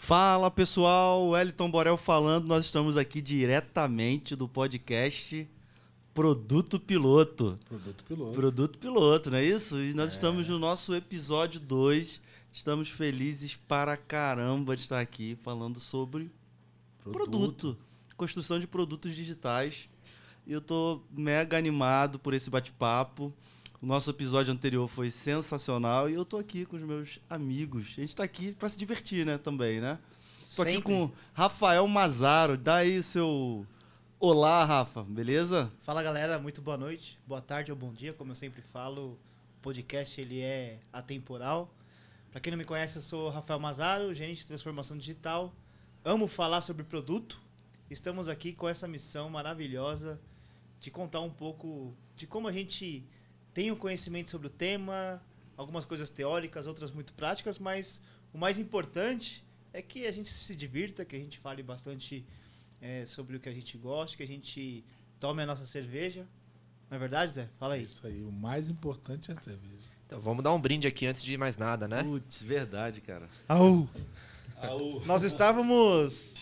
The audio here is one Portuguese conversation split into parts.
Fala pessoal, Wellington Borel falando. Nós estamos aqui diretamente do podcast Produto Piloto. Produto piloto. Produto Piloto, não é isso? E nós estamos no nosso episódio 2. Estamos felizes para caramba de estar aqui falando sobre produto, construção de produtos digitais. E eu tô mega animado por esse bate-papo. O nosso episódio anterior foi sensacional e eu tô aqui com os meus amigos. A gente tá aqui para se divertir, né, também, né? Tô aqui Sempre. com Rafael Mazaro. Dá aí seu olá, Rafa, beleza? Fala galera, muito boa noite, boa tarde ou bom dia, como eu sempre falo, o podcast ele é atemporal. Para quem não me conhece, eu sou Rafael Mazaro, gerente de transformação digital. Amo falar sobre produto. Estamos aqui com essa missão maravilhosa de contar um pouco de como a gente tem o conhecimento sobre o tema, algumas coisas teóricas, outras muito práticas, mas o mais importante é que a gente se divirta, que a gente fale bastante é, sobre o que a gente gosta, que a gente tome a nossa cerveja. Não é verdade, Zé? Fala É aí. isso aí. O mais importante é a cerveja. Então vamos dar um brinde aqui antes de mais nada, né? Putz, verdade, cara. Au. Nós estávamos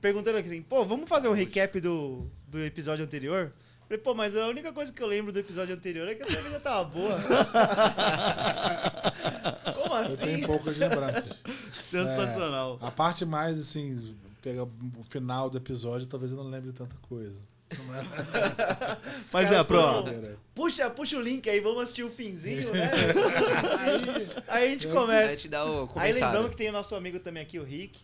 perguntando aqui assim, pô, vamos fazer um recap do, do episódio anterior? Falei, pô, mas a única coisa que eu lembro do episódio anterior é que a cerveja tava boa. Como Eu assim? tenho poucas lembranças. Sensacional. A parte mais, assim, pega o final do episódio, talvez eu não lembre tanta coisa. É? Mas é, pro. foram- Brincadeira. Puxa, puxa o link aí, vamos assistir o finzinho, né? Aí, Aí a gente Eu- Aí começa. te dá o Aí lembrando que tem o nosso amigo também aqui, o Rick.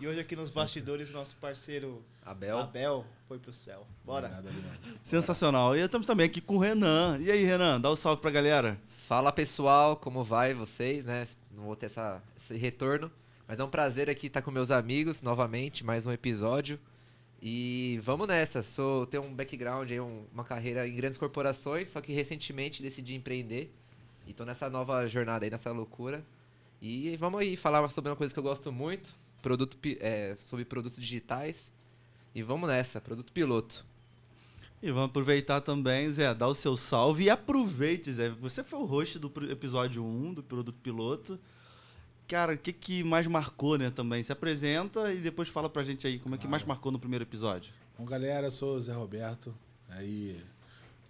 E hoje aqui nos bastidores, nosso parceiro Abel. Abel foi pro céu. Bora. Sensacional. E estamos também aqui com o Renan. E aí, Renan, dá um salve pra galera. Fala pessoal, como vai vocês, né? Não vou ter essa, esse retorno, mas é um prazer aqui estar com meus amigos novamente, mais um episódio. E vamos nessa. Sou tenho um background aí, um- uma carreira em grandes corporações, só que recentemente decidi empreender. E tô nessa nova jornada aí, nessa loucura. E vamos aí falar sobre uma coisa que eu gosto muito, produto é, sobre produtos digitais. E vamos nessa, produto piloto. E vamos aproveitar também, Zé, dá o seu salve e aproveite, Zé. Você foi o host do episódio 1 do Produto Piloto. Cara, o que, que mais marcou, né, também? Se apresenta e depois fala pra gente aí como é que mais marcou no primeiro episódio. Bom, galera, eu sou o Zé Roberto. Aí,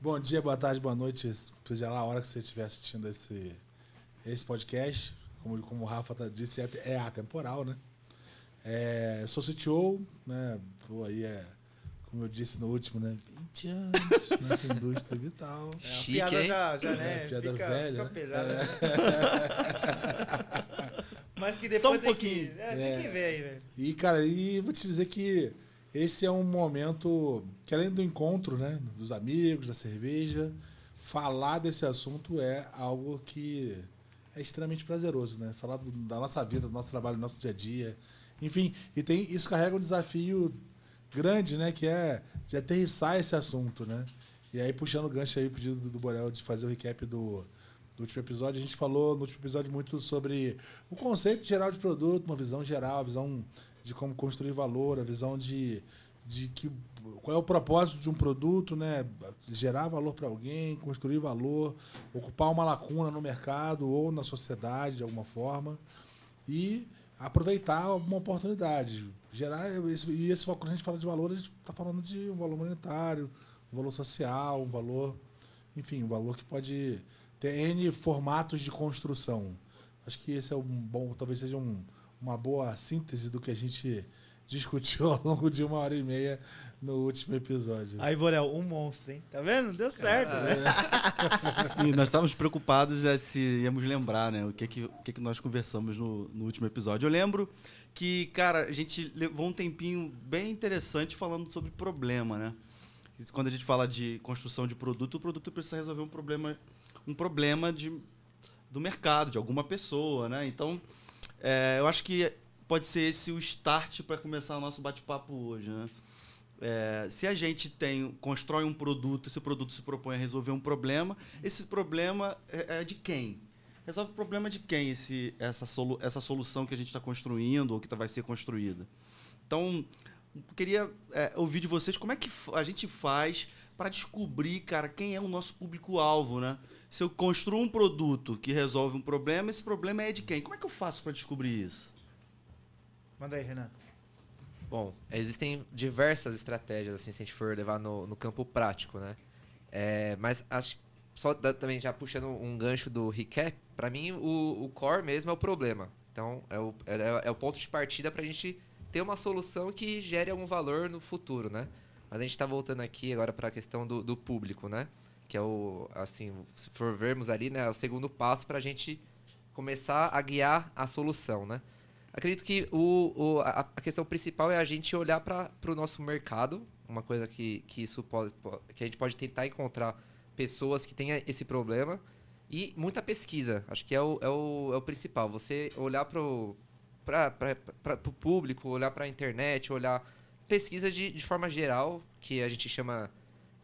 bom dia, boa tarde, boa noite, seja lá a hora que você estiver assistindo esse, esse podcast. Como, como o Rafa tá- disse, é, é atemporal, né? É, sou CTO, né? Tô aí, é, como eu disse no último, né? 20 anos nessa indústria vital. É, a Chique, piada hein? já, já, né? É, piada fica, velha, fica né? pesada. né? Mas que depois Só um tem pouquinho. Que, é, tem que ver aí, velho. E, cara, e vou te dizer que esse é um momento que, além do encontro, né, dos amigos, da cerveja, falar desse assunto é algo que é extremamente prazeroso, né? Falar do- da nossa vida, do nosso trabalho, do nosso dia a dia. Enfim, e tem, isso carrega um desafio grande, né? Que é de aterrissar esse assunto, né? E aí, puxando o gancho aí, pedido do, do Borel de fazer o recap do, do último episódio, a gente falou no último episódio muito sobre o conceito geral de produto, uma visão geral, a visão de como construir valor, a visão de, de que qual é o propósito de um produto, né? Gerar valor para alguém, construir valor, ocupar uma lacuna no mercado ou na sociedade de alguma forma e aproveitar uma oportunidade, gerar esse, e esse quando a gente fala de valor, a gente está falando de um valor monetário, um valor social, um valor, enfim, um valor que pode ter N formatos de construção. Acho que esse é um bom, talvez seja um, uma boa síntese do que a gente discutiu ao longo de uma hora e meia no último episódio. Aí, Borel, um monstro, hein? Tá vendo? Deu certo, né? E nós estávamos preocupados né, se íamos lembrar, né? O que que, o que, que nós conversamos no, no último episódio. Eu lembro que, cara, a gente levou um tempinho bem interessante falando sobre problema, né? Quando a gente fala de construção de produto, o produto precisa resolver um problema, um problema de, do mercado, de alguma pessoa, né? Então, é, eu acho que pode ser esse o start para começar o nosso bate-papo hoje, né? É, se a gente tem constrói um produto, esse produto se propõe a resolver um problema, esse problema é, é de quem? Resolve o problema de quem esse, essa, solu, essa solução que a gente está construindo ou que tá, vai ser construída? Então, queria é, ouvir de vocês como é que a gente faz para descobrir, cara, quem é o nosso público-alvo, né? Se eu construo um produto que resolve um problema, esse problema é de quem? Como é que eu faço para descobrir isso? Manda aí, Renan. Bom, existem diversas estratégias, assim, se a gente for levar no, no campo prático, né? É, mas acho, só da- também já puxando um gancho do recap, pra mim o, o core mesmo é o problema. Então, é o, é, é o ponto de partida pra gente ter uma solução que gere algum valor no futuro, né? Mas a gente tá voltando aqui agora pra questão do, do público, né? Que é o, assim, se for vermos ali, né, é o segundo passo pra gente começar a guiar a solução, né? Acredito que o, o- a, a questão principal é a gente olhar para o nosso mercado, uma coisa que, que isso pode, po- que a gente pode tentar encontrar pessoas que tenham esse problema e muita pesquisa. Acho que é o, é o, é o principal. Você olhar para o público, olhar para a internet, olhar pesquisa de, de forma geral, que a gente chama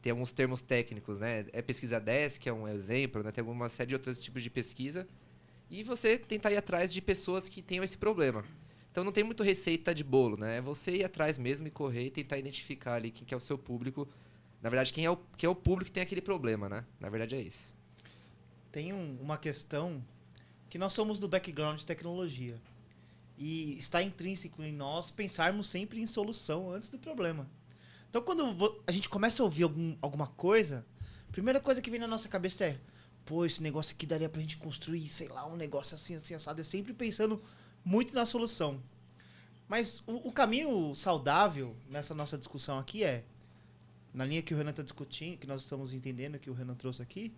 tem alguns termos técnicos, né? É pesquisa desk, é um exemplo, né? Tem alguma série de outros tipos de pesquisa e você tentar ir atrás de pessoas que tenham esse problema. Então não tem muito receita de bolo, né? É você ir atrás mesmo e correr e tentar identificar ali quem que é o seu público. Na verdade, quem é o, quem é o público que tem aquele problema, né? Na verdade é isso. Tem um- uma questão que nós somos do background de tecnologia. E está intrínseco em nós pensarmos sempre em solução antes do problema. Então, quando a gente começa a ouvir algum- alguma coisa, a primeira coisa que vem na nossa cabeça é: pô, esse negócio aqui daria pra gente construir, sei lá, um negócio assim, assim, assado. É sempre pensando muito na solução. Mas o, o caminho saudável nessa nossa discussão aqui é, na linha que o Renan está discutindo, que nós estamos entendendo, que o Renan trouxe aqui,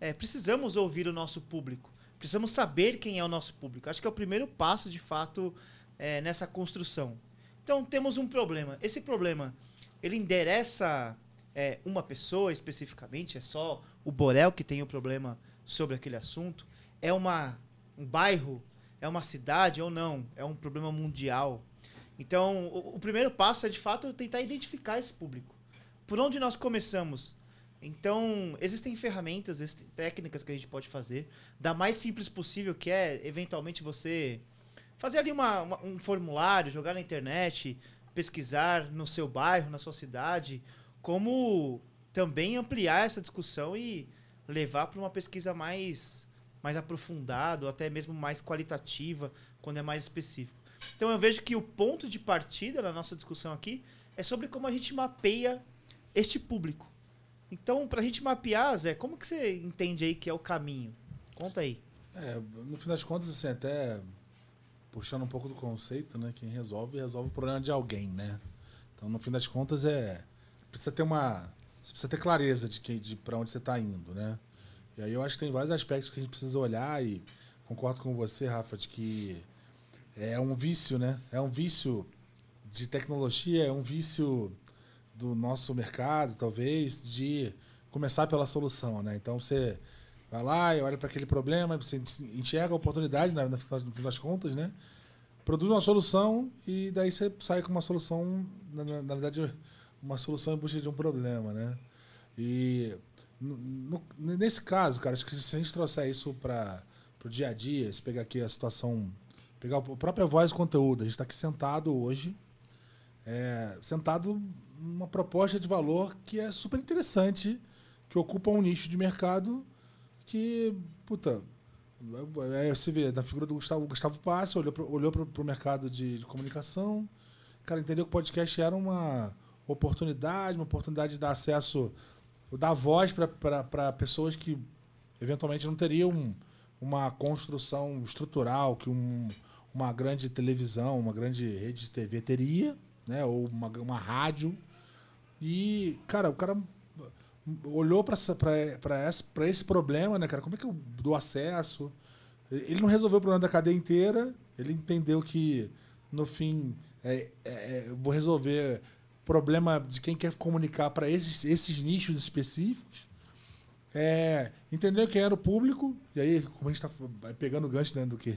é, precisamos ouvir o nosso público. Precisamos saber quem é o nosso público. Acho que é o primeiro passo, de fato, é, nessa construção. Então, temos um problema. Esse problema, ele endereça é, uma pessoa especificamente? É só o Borel que tem o problema sobre aquele assunto? É uma, um bairro? É uma cidade ou não? É um problema mundial? Então, o, o primeiro passo é, de fato, tentar identificar esse público. Por onde nós começamos? Então, existem ferramentas, existem técnicas que a gente pode fazer. Da mais simples possível, que é, eventualmente, você fazer ali uma- uma- um formulário, jogar na internet, pesquisar no seu bairro, na sua cidade, como também ampliar essa discussão e levar para uma pesquisa mais, mais aprofundada, ou até mesmo mais qualitativa, quando é mais específico. Então eu vejo que o ponto de partida da nossa discussão aqui é sobre como a gente mapeia este público. Então, para a gente mapear, Zé, como que você entende aí que é o caminho? Conta aí. É, no fim das contas, assim, até puxando um pouco do conceito, né? Quem resolve, resolve o problema de alguém, né? Então, no fim das contas, é. Precisa ter uma. Você precisa ter clareza de, que, de para onde você está indo, né? E aí eu acho que tem vários aspectos que a gente precisa olhar e concordo com você, Rafa, de que é um vício, né? É um vício de tecnologia, é um vício do nosso mercado, talvez, de começar pela solução, né? Então você vai lá e olha para aquele problema, você enxerga a oportunidade, né, no final das contas, né? Produz uma solução e daí você sai com uma solução, na, na- na verdade, uma solução em busca de um problema, né? E no- nesse caso, cara, acho que se a gente trouxer isso para o dia a dia, se pegar aqui a situação, pegar a própria voz e conteúdo, a gente está aqui sentado hoje, é, sentado numa proposta de valor que é super interessante, que ocupa um nicho de mercado que, puta, é, você vê, na figura do Gustavo, o Gustavo Passe, olhou pro, pro mercado de, de comunicação, cara, entendeu que o podcast era uma oportunidade, uma oportunidade de dar acesso, dar voz para pessoas que eventualmente não teriam uma construção estrutural que um, uma grande televisão, uma grande rede de TV teria, né? Ou uma, uma rádio. E, cara, o cara olhou para esse, esse problema, né, cara? Como é que eu dou acesso? Ele não resolveu o problema da cadeia inteira. Ele entendeu que, no fim, é, é, eu vou resolver problema de quem quer comunicar para esses, esses nichos específicos. É, entendeu quem era o público, e aí, como a gente está pegando o gancho né, do, que,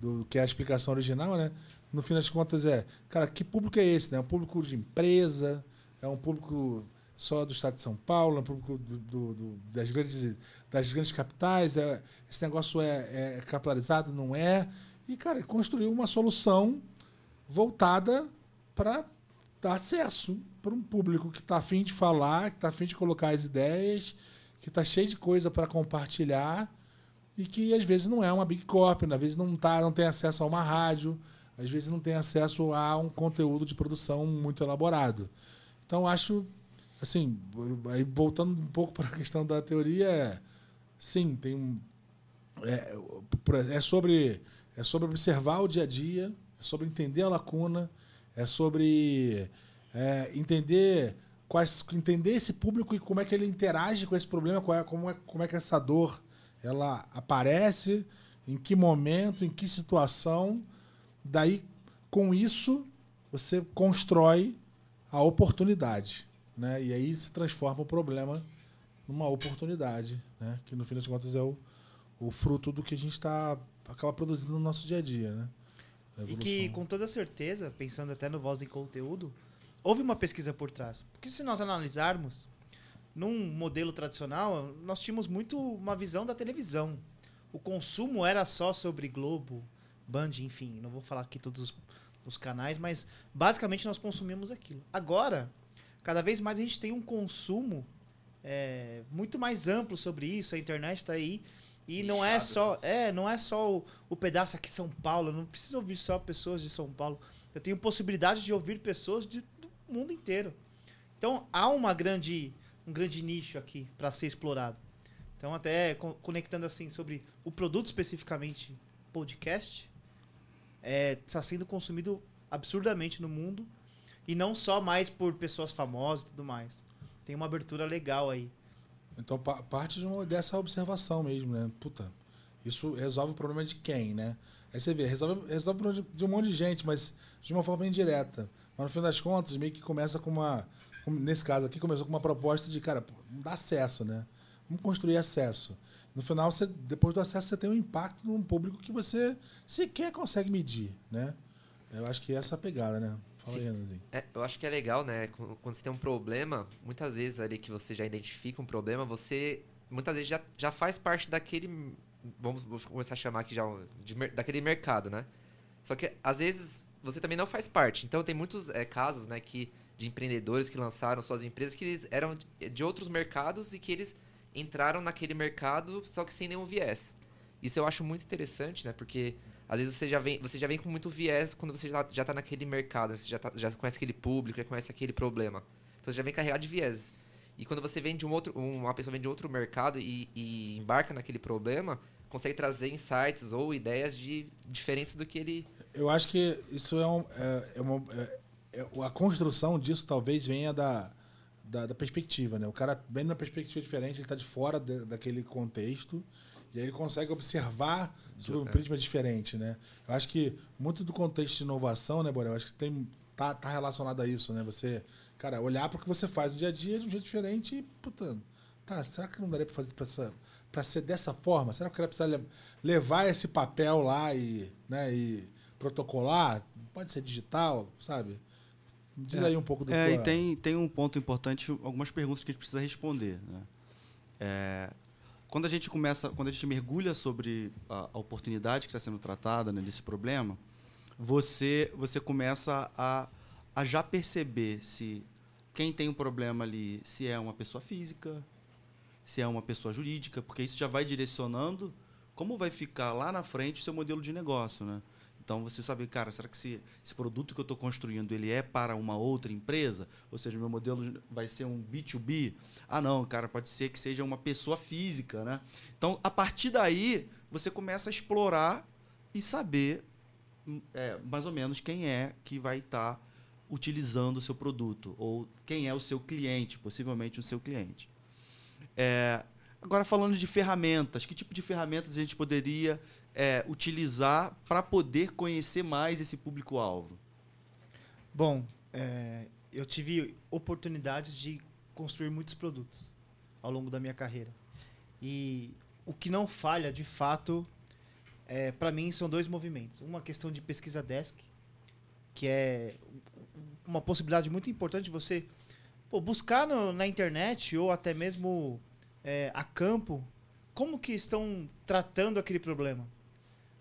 do que é a explicação original, né? No fim das contas é, cara, que público é esse? Né? É um público de empresa, é um público só do estado de São Paulo, é um público do, do- do- das, grandes, das grandes capitais, é, esse negócio é, é não é? E, cara, construiu uma solução voltada para dar acesso para um público que está afim de falar, que está afim de colocar as ideias, que está cheio de coisa para compartilhar e que às vezes não é uma big corp, às vezes não tá, não tem acesso a uma rádio, às vezes não tem acesso a um conteúdo de produção muito elaborado. Então acho, assim, voltando um pouco para a questão da teoria, é, sim, tem um, é, é sobre é sobre observar o dia a dia, é sobre entender a lacuna, é sobre é, entender quais, entender esse público e como é que ele interage com esse problema, qual é, como, é, como é que essa dor ela aparece, em que momento, em que situação. Daí, com isso, você constrói a oportunidade. Né? E aí se transforma o problema numa oportunidade, né? que no fim das contas é o, o fruto do que a gente está acaba produzindo no nosso dia a dia. Né? E que, com toda certeza, pensando até no Voz em Conteúdo, houve uma pesquisa por trás. Porque se nós analisarmos, num modelo tradicional, nós tínhamos muito uma visão da televisão. O consumo era só sobre Globo, Band, enfim, não vou falar aqui todos os, os canais, mas basicamente nós consumimos aquilo. Agora, cada vez mais a gente tem um consumo é, muito mais amplo sobre isso, a internet está aí. E não é só, é, não é só o, o pedaço aqui São Paulo, eu não preciso ouvir só pessoas de São Paulo. Eu tenho possibilidade de ouvir pessoas de, do mundo inteiro. Então há uma grande, um grande nicho aqui para ser explorado. Então até co- conectando assim sobre o produto especificamente podcast, está sendo consumido absurdamente no mundo e não só mais por pessoas famosas e tudo mais. Tem uma abertura legal aí. Então pa- parte de uma, dessa observação mesmo, né? Puta, isso resolve o problema de quem, né? Aí você vê, resolve, resolve o problema de, de um monte de gente, mas de uma forma indireta. Mas no fim das contas, meio que começa com uma. nesse caso aqui, começou com uma proposta de, cara, dá acesso, né? Vamos construir acesso. No final, você, depois do acesso, você tem um impacto num público que você sequer consegue medir, né? Eu acho que essa é a pegada, né? Fala aí. É, eu acho que é legal, né? Qu- Quando você tem um problema, muitas vezes ali que você já identifica um problema, você muitas vezes já, já faz parte daquele. Vamos, vou começar a chamar aqui já de daquele mercado, né? Só que às vezes você também não faz parte. Então tem muitos é, casos, né, que de empreendedores que lançaram suas empresas que eles eram de- de outros mercados e que eles entraram naquele mercado só que sem nenhum viés. Isso eu acho muito interessante, né? Porque às vezes você já vem, você já vem com muito viés quando você já, já tá naquele mercado, você já, tá- já conhece aquele público, já conhece aquele problema. Então você já vem carregado de viés. E quando você vem de um outro, uma pessoa vem de outro mercado e, e embarca naquele problema, consegue trazer insights ou ideias de diferentes do que ele Eu acho que isso é, um, é, é uma. é- é- a construção disso talvez venha da, da, da perspectiva, né? O cara vem numa perspectiva diferente, ele está de fora de- daquele contexto e aí ele consegue observar sobre um É. prisma diferente, né? Eu acho que muito do contexto de inovação, né, Borel? Eu acho que tem tá, tá relacionado a isso, né? Você, cara, olhar para o que você faz no dia a dia de um jeito diferente e, puta, tá, será que não daria para fazer essa para ser dessa forma? Será que o cara precisa le- levar esse papel lá e, né, e protocolar? Pode ser digital, sabe? Diz É. aí um pouco do É, e tem, tem um ponto importante, algumas perguntas que a gente precisa responder. Né? É, quando a gente começa, quando a gente mergulha sobre a, a oportunidade que está sendo tratada né, problema, você, você começa a, a já perceber se quem tem um problema ali, se é uma pessoa física, se é uma pessoa jurídica, porque isso já vai direcionando como vai ficar lá na frente o seu modelo de negócio, né? Então você sabe, cara, será que esse, esse produto que eu estou construindo ele é para uma outra empresa? Ou seja, meu modelo vai ser um B2B? Ah, não, cara, pode ser que seja uma pessoa física, né? Então, a partir daí, você começa a explorar e saber é, mais ou menos quem é que vai estar utilizando o seu produto ou quem é o seu cliente, possivelmente o seu cliente. É, agora falando de ferramentas, que tipo de ferramentas a gente poderia é, utilizar para poder conhecer mais esse público-alvo? Bom, é, eu tive oportunidades de construir muitos produtos ao longo da minha carreira. E o que não falha, de fato, é, para mim, são dois movimentos. Uma questão de pesquisa desk, que é uma possibilidade muito importante de você pô, buscar no- na internet ou até mesmo é, a campo como que estão tratando aquele problema.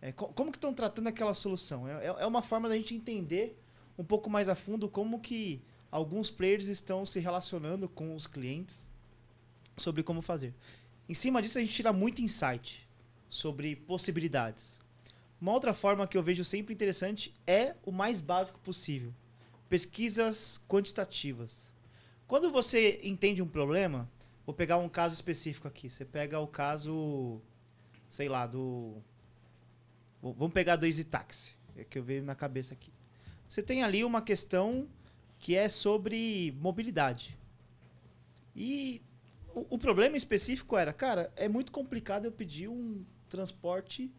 É, co- como que estão tratando aquela solução. É, é- é uma forma da gente entender um pouco mais a fundo como que alguns players estão se relacionando com os clientes sobre como fazer. Em cima disso, a gente tira muito insight sobre possibilidades. Uma outra forma que eu vejo sempre interessante é o mais básico possível. Pesquisas quantitativas. Quando você entende um problema, vou pegar um caso específico aqui. Você pega o caso, sei lá, do. Vamos pegar do Easy Taxi, é que eu vejo na cabeça aqui. Você tem ali uma questão que é sobre mobilidade. E o, o problema específico era, cara, é muito complicado eu pedir um transporte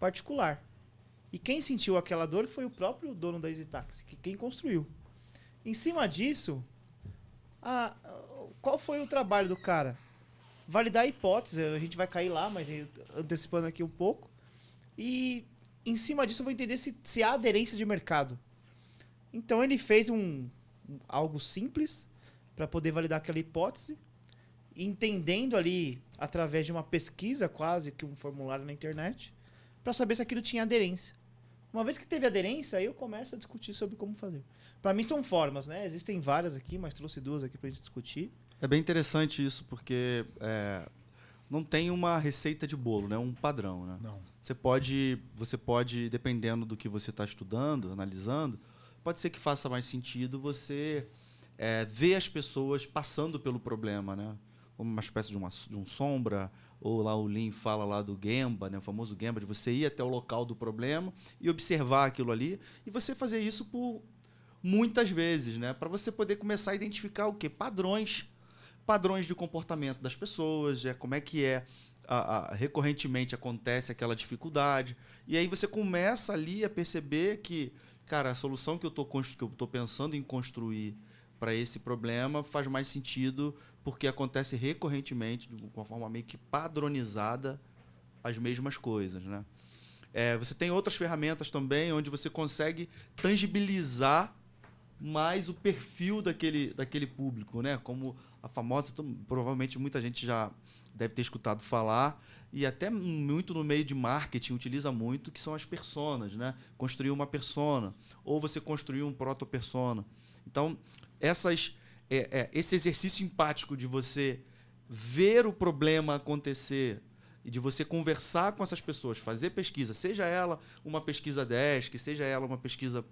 particular. E quem sentiu aquela dor foi o próprio dono da Easy Taxi, que quem construiu. Em cima disso, a- qual foi o trabalho do cara? Validar a hipótese, a gente vai cair lá, mas antecipando aqui um pouco. E em cima disso eu vou entender se, se há aderência de mercado. Então ele fez um, um- algo simples para poder validar aquela hipótese, entendendo ali através de uma pesquisa quase que um formulário na internet, para saber se aquilo tinha aderência. Uma vez que teve aderência, aí eu começo a discutir sobre como fazer. Para mim são formas, né? Existem várias aqui, mas trouxe duas aqui para gente discutir. É bem interessante isso, porque é, não tem uma receita de bolo, né? Um padrão, né? Não. Você pode, você pode, dependendo do que você está estudando, analisando, pode ser que faça mais sentido você é, ver as pessoas passando pelo problema, né? Uma espécie de, uma, de um sombra, ou lá o Lean fala lá do Gemba, né? o famoso Gemba, de você ir até o local do problema e observar aquilo ali, e você fazer isso por muitas vezes, né? Para você poder começar a identificar o quê? Padrões padrões de comportamento das pessoas, é como é que é a- a- recorrentemente acontece aquela dificuldade. E aí você começa ali a perceber que, cara, a solução que eu eu tô pensando em construir para esse problema faz mais sentido porque acontece recorrentemente, de uma forma meio que padronizada, as mesmas coisas, né? É, você tem outras ferramentas também onde você consegue tangibilizar mais o perfil daquele, daquele público, né? Como a famosa, provavelmente muita gente já deve ter escutado falar, e até muito no meio de marketing utiliza muito, que são as personas, né? Construir uma persona, ou você construir um proto-persona. Então, essas, é, é, esse exercício empático de você ver o problema acontecer e de você conversar com essas pessoas, fazer pesquisa, seja ela uma pesquisa desk, seja ela uma pesquisa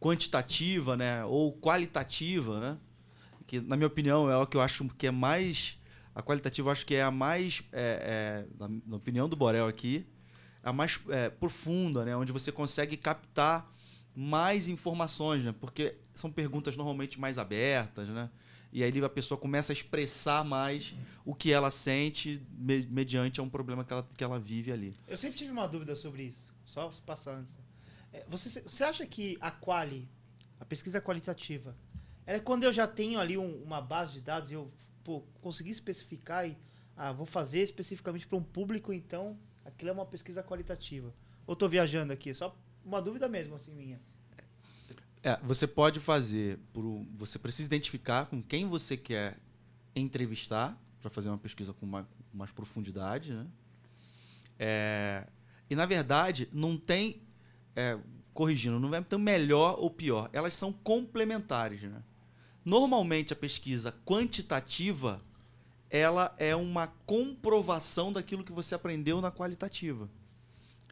quantitativa, né, ou qualitativa, né, que na minha opinião é o que eu acho que é mais a qualitativa acho que é a mais é, é, na, na opinião do Borel aqui a mais é, profunda, né, onde você consegue captar mais informações, né, porque são perguntas normalmente mais abertas, né, e aí a pessoa começa a expressar mais o que ela sente me- mediante a um problema que ela, que ela vive ali. Eu sempre tive uma dúvida sobre isso, só passar antes. É, Você, você acha que a quali, a pesquisa qualitativa, é quando eu já tenho ali um- uma base de dados e eu pô, consegui especificar e ah, vou fazer especificamente para um público, então aquilo é uma pesquisa qualitativa. Ou tô viajando aqui? Só uma dúvida mesmo, assim, minha. É, você pode fazer por você precisa identificar com quem você quer entrevistar para fazer uma pesquisa com mais, mais profundidade, né? É, e na verdade não tem é, corrigindo, não vai ter melhor ou pior. Elas são complementares, né? Normalmente a pesquisa quantitativa ela é uma comprovação daquilo que você aprendeu na qualitativa.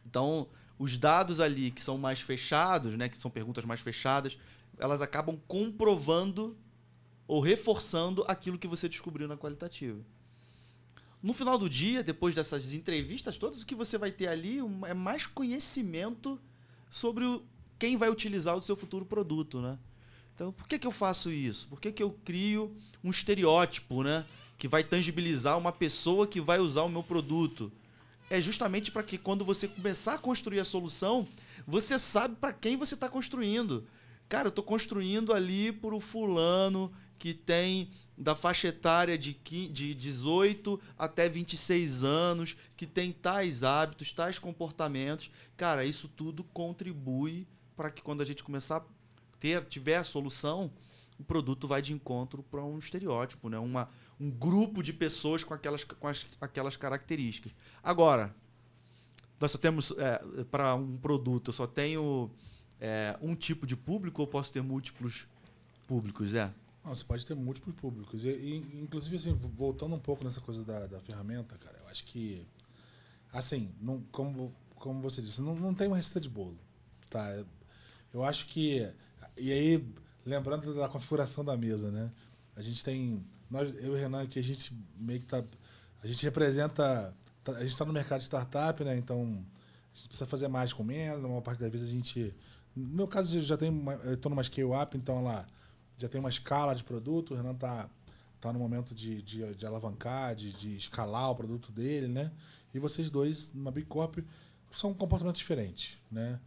Então, os dados ali que são mais fechados, né, que são perguntas mais fechadas, elas acabam comprovando ou reforçando aquilo que você descobriu na qualitativa. No final do dia, depois dessas entrevistas todas, o que você vai ter ali é mais conhecimento sobre quem vai utilizar o seu futuro produto, né? Então, por que, que eu faço isso? Por que, que eu crio um estereótipo, né? Que vai tangibilizar uma pessoa que vai usar o meu produto? É justamente para que quando você começar a construir a solução, você sabe para quem você está construindo. Cara, eu estou construindo ali por o fulano que tem da faixa etária de, qui- de 18 até 26 anos, que tem tais hábitos, tais comportamentos. Cara, isso tudo contribui para que quando a gente começar a ter, tiver a solução, o produto vai de encontro para um estereótipo, né? Uma, um grupo de pessoas com aquelas, com as, aquelas características. Agora, nós só temos, para um produto, eu só tenho é, um tipo de público ou posso ter múltiplos públicos, é? Não, você pode ter múltiplos públicos. E, e, inclusive, assim, voltando um pouco nessa coisa da, da ferramenta, cara, eu acho que, assim, não, como, como você disse, não, não tem uma receita de bolo. Tá? Eu acho que. E aí, lembrando da configuração da mesa, né? A gente tem. Nós, eu e o Renan, que a gente meio que tá. A gente representa. tá- A gente está no mercado de startup, né? Então, a gente precisa fazer mais com menos. Na maior parte das vezes a gente. No meu caso, eu já tenho. Uma, eu estou numa scale-up, então lá já tem uma escala de produto. O Renan tá, tá no momento de, de, de alavancar, de, de escalar o produto dele, né? E vocês dois, numa Big são comportamentos diferentes, né?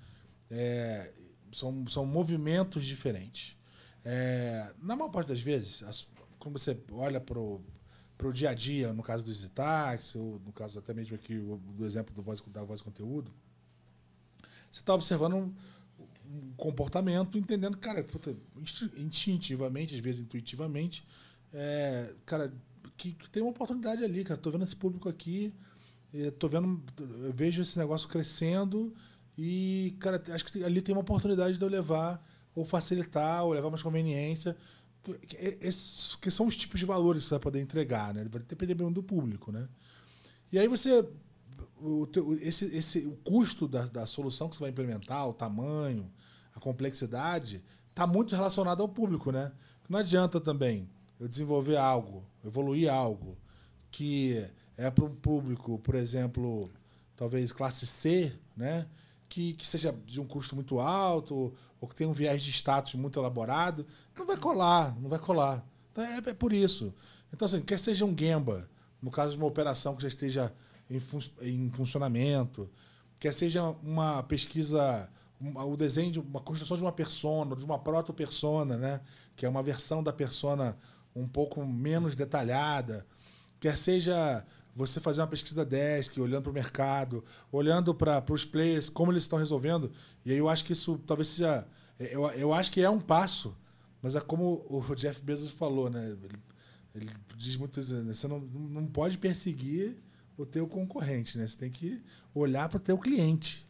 É, são, são movimentos diferentes. É, na maior parte das vezes, as- quando você olha para o dia a dia, no caso do Zitax, ou no caso até mesmo aqui do exemplo do voz, da voz conteúdo, você está observando um, um comportamento, entendendo, cara, puta, insti- instintivamente, às vezes intuitivamente, é, cara, que, que tem uma oportunidade ali, cara. Tô vendo esse público aqui, eh, tô vendo, vejo esse negócio crescendo e, cara, acho que ali tem uma oportunidade de eu levar ou facilitar ou levar mais conveniência. Que- é- que são os tipos de valores que você vai poder entregar, né? Vai depender do público, né? E aí você o, esse, esse, o custo da, da solução que você vai implementar, o tamanho, a complexidade, está muito relacionado ao público, né? Não adianta também eu desenvolver algo, evoluir algo que é para um público, por exemplo, talvez classe C, né? Que, que seja de um custo muito alto ou que tenha um viés de status muito elaborado, não vai colar, não vai colar. Então é, é por isso. Então, assim, quer seja um Gemba, no caso de uma operação que já esteja em, fun- em funcionamento, quer seja uma pesquisa, um- o desenho de uma construção de uma persona, de uma proto-persona, né? que é uma versão da persona um pouco menos detalhada, quer seja você fazer uma pesquisa desk, olhando para o mercado, olhando para os players, como eles estão resolvendo. E aí eu acho que isso talvez seja. Eu, eu acho que é um passo, mas é como o Jeff Bezos falou, né? Ele, ele diz muitas vezes, né? você não, não pode perseguir o teu concorrente, né? Você tem que olhar para o teu cliente.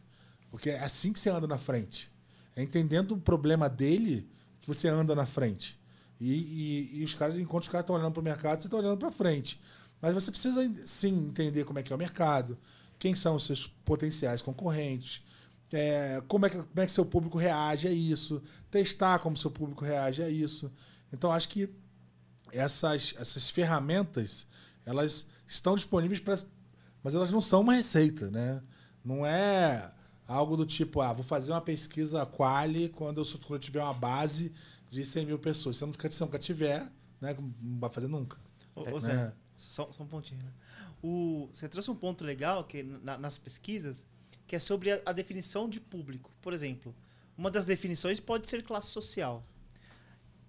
Porque é assim que você anda na frente. É entendendo o problema dele que você anda na frente. E, e, e os caras, enquanto os caras estão olhando para o mercado, você está olhando para frente. Mas você precisa sim entender como é que é o mercado, quem são os seus potenciais concorrentes, é, como, é que, como é que seu público reage a isso, testar como seu público reage a isso. Então acho que essas, essas ferramentas elas estão disponíveis para mas elas não são uma receita, né? Não é algo do tipo, ah, vou fazer uma pesquisa quali quando eu, quando eu tiver uma base de 100 mil pessoas. Se você nunca, se você nunca tiver, né, não vai fazer nunca. Ô, né? Só, só um pontinho. Né? O, você trouxe um ponto legal que na- nas pesquisas, que é sobre a, a definição de público. Por exemplo, uma das definições pode ser classe social.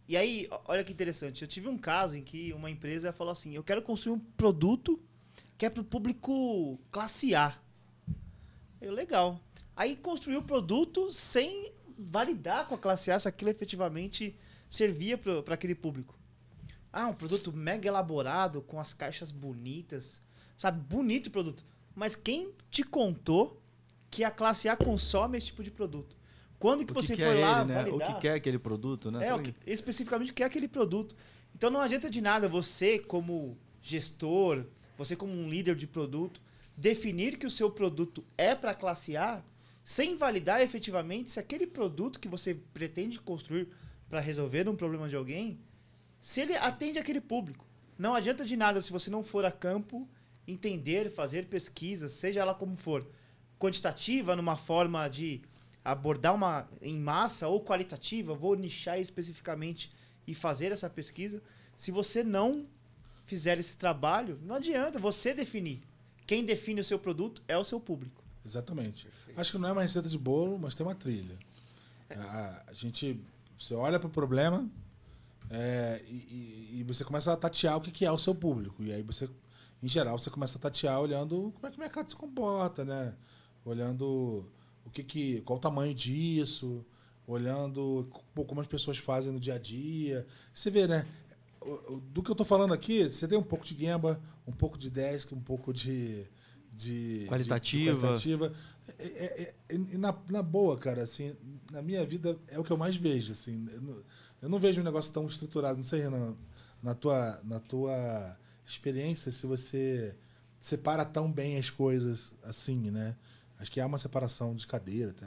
E aí, olha que interessante. Eu tive um caso em que uma empresa falou assim: eu quero construir um produto que é para o público classe A. Eu, legal. Aí construiu o produto sem validar com a classe A se aquilo efetivamente servia para aquele público. Ah, um produto mega elaborado, com as caixas bonitas. Sabe, bonito o produto. Mas quem te contou que a classe A consome esse tipo de produto? Quando que O você que, que foi é lá ele, né? O validar? que quer aquele produto, né? É, o que, especificamente o que é aquele produto. Então não adianta de nada você, como gestor, você como um líder de produto, definir que o seu produto é para classe A, sem validar efetivamente se aquele produto que você pretende construir para resolver um problema de alguém, se ele atende aquele público. Não adianta de nada se você não for a campo entender, fazer pesquisas, seja ela como for, quantitativa numa forma de abordar uma em massa ou qualitativa, vou nichar especificamente e fazer essa pesquisa. Se você não fizer esse trabalho, não adianta você definir. Quem define o seu produto é o seu público. Exatamente. Acho que não é uma receita de bolo, mas tem uma trilha. A gente, você olha para o problema é, e, e- você começa a tatear o que, é o seu público. E aí você, em geral, você começa a tatear olhando como é que o mercado se comporta, né? Olhando o que que, qual o tamanho disso, olhando co- como as pessoas fazem no dia a dia. Você vê, né? Do que eu tô falando aqui, você tem um pouco de Gemba, um pouco de Desk, um pouco de. de Qualitativa. de qualitativa. É- é- é- e na, na boa, cara, assim, na minha vida é o que eu mais vejo, assim. Não, eu não vejo um negócio tão estruturado, não sei, Renan, na tua, na tua experiência, se você separa tão bem as coisas assim, né? Acho que há uma separação de cadeira. tá?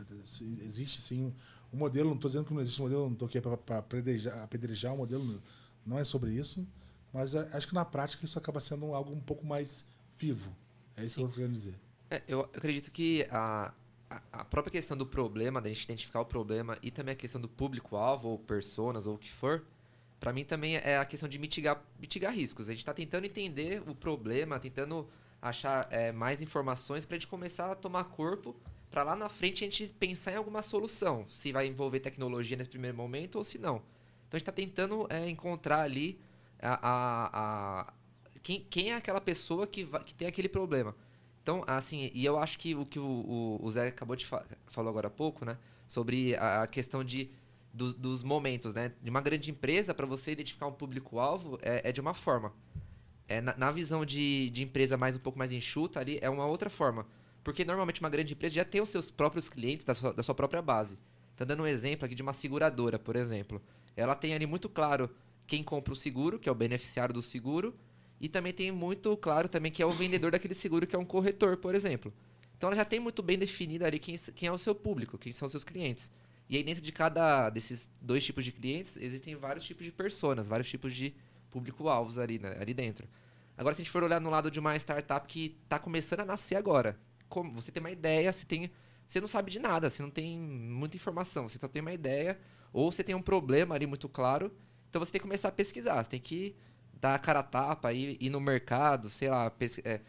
Existe sim um, um modelo, não estou dizendo que não existe um modelo, não estou aqui para apedrejar, o modelo, não é sobre isso, mas acho que na prática isso acaba sendo algo um pouco mais vivo. É isso que eu querendo dizer. É, eu acredito que a, a- a própria questão do problema, da gente identificar o problema e também a questão do público-alvo, ou personas, ou o que for, pra mim também é a questão de mitigar, mitigar riscos. A gente tá tentando entender o problema, tentando achar é, mais informações pra gente começar a tomar corpo, pra lá na frente a gente pensar em alguma solução, se vai envolver tecnologia nesse primeiro momento ou se não. Então a gente tá tentando é, encontrar ali a, a- a- quem, quem é aquela pessoa que, vai- que tem aquele problema. Então, assim, e eu acho que o que o, o, Zé acabou de falar falou agora há pouco, né? Sobre a, a questão de, do- dos momentos, né? De uma grande empresa, para você identificar um público-alvo, é, é de uma forma. É, na, na visão de, de empresa mais um pouco mais enxuta ali, é uma outra forma. Porque normalmente uma grande empresa já tem os seus próprios clientes da sua, da sua própria base. Tá dando um exemplo aqui de uma seguradora, por exemplo. Ela tem ali muito claro quem compra o seguro, que é o beneficiário do seguro, e também tem muito claro também que é o vendedor daquele seguro, que é um corretor, por exemplo. Então ela já tem muito bem definido ali quem, quem é o seu público, quem são os seus clientes. E aí dentro de cada desses dois tipos de clientes, existem vários tipos de personas, vários tipos de público-alvos ali, né, ali dentro. Agora, se a gente for olhar no lado de uma startup que está começando a nascer agora, como você tem uma ideia, você tem, você não sabe de nada, você não tem muita informação, você só tem uma ideia, ou você tem um problema ali muito claro, então você tem que começar a pesquisar, você tem que dar a cara a tapa, ir, ir no mercado, sei lá, pes- é,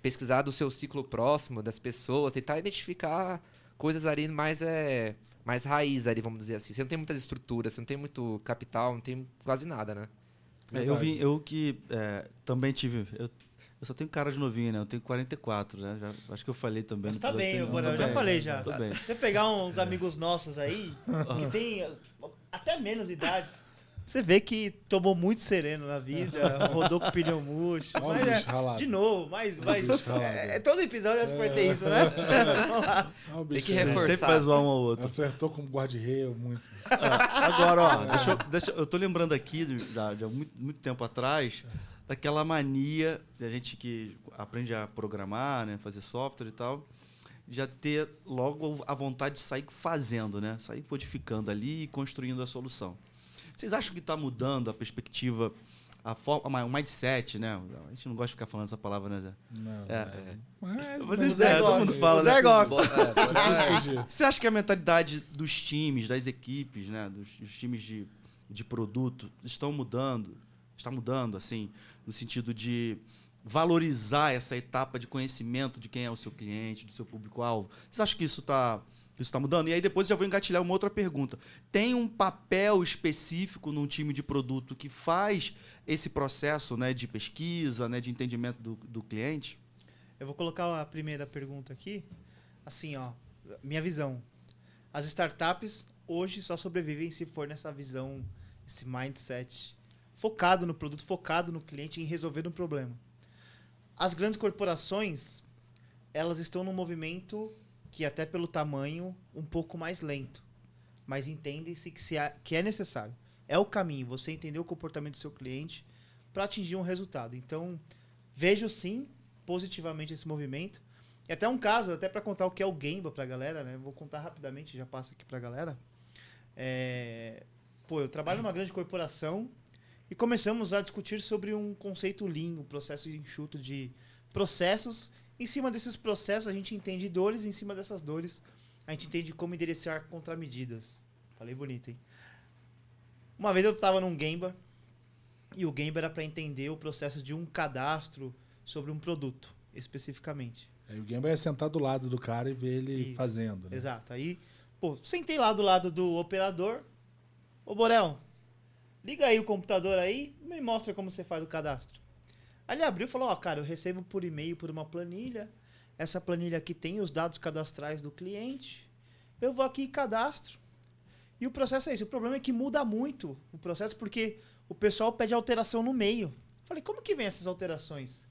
pesquisar do seu ciclo próximo, das pessoas, tentar identificar coisas ali mais, é, mais raiz ali, vamos dizer assim. Você não tem muitas estruturas, você não tem muito capital, não tem quase nada, né? É, eu vim, eu que é, também tive. Eu, eu só tenho cara de novinho, né? Eu tenho 44, né? Já, acho que eu falei também. Mas tá bem, Tô eu já bem, falei já. Tô bem. Você pegar uns amigos nossos aí, que tem até menos idades, você vê que tomou muito sereno na vida, rodou com pneu murcho. Mas é, bicho ralado. de novo, mas, mas bicho ralado. é, é todo episódio eu acho que vai ter isso, né? Vamos lá. Ah, o Tem que é- reforçar. sempre faz zoar um ao outro. Ela flertou com o guarda-reio muito. Agora, ó, deixa eu, deixa, eu tô lembrando aqui, de, já- de há muito, muito tempo atrás, daquela mania de a gente que aprende a programar, né, fazer software e tal, já ter logo a vontade de sair fazendo, né? Sair codificando ali e construindo a solução. Vocês acham que está mudando a perspectiva, a forma, o mindset, né? A gente não gosta de ficar falando essa palavra, né, Zé? Não, É. é. Mas, Mas mas é, Zé todo mundo fala, o Zé né? gosta. É, fugir. Você acha que a mentalidade dos times, das equipes, né, dos, dos times de, de produto estão mudando? Está mudando, assim, no sentido de valorizar essa etapa de conhecimento de quem é o seu cliente, do seu público-alvo? Você acha que isso está isso tá mudando? E aí depois já vou engatilhar uma outra pergunta. Tem um papel específico num time de produto que faz esse processo né, de pesquisa, né, de entendimento do, do cliente? Eu vou colocar a primeira pergunta aqui. Assim, ó, minha visão. As startups hoje só sobrevivem se for nessa visão, esse mindset focado no produto, focado no cliente, em resolver um problema. As grandes corporações, elas estão num movimento que até pelo tamanho um pouco mais lento, mas entende-se que, se há- que é necessário. É o caminho, você entender o comportamento do seu cliente para atingir um resultado. Então, vejo sim positivamente esse movimento. E até um caso, até para contar o que é o Gemba pra galera, né? Vou contar rapidamente, já passo aqui pra galera. É, Pô, eu trabalho numa grande corporação e começamos a discutir sobre um conceito Lean, um processo enxuto de processos. Em cima desses processos, a gente entende dores, em cima dessas dores, a gente entende como endereçar contramedidas. Falei bonito, hein? Uma vez eu estava num Gemba e o Gemba era para entender o processo de um cadastro sobre um produto, especificamente. Aí o Game é sentar do lado do cara e ver ele Isso. fazendo. Né? Exato. Aí, pô, sentei lá do lado do operador. Ô, Borel, liga aí o computador aí e me mostra como você faz o cadastro. Aí ele abriu e falou, ó, cara, eu recebo por e-mail por uma planilha. Essa planilha aqui tem os dados cadastrais do cliente. Eu vou aqui e cadastro. E o processo é isso. O problema é que muda muito o processo porque o pessoal pede alteração no meio. Falei, como que vem essas alterações?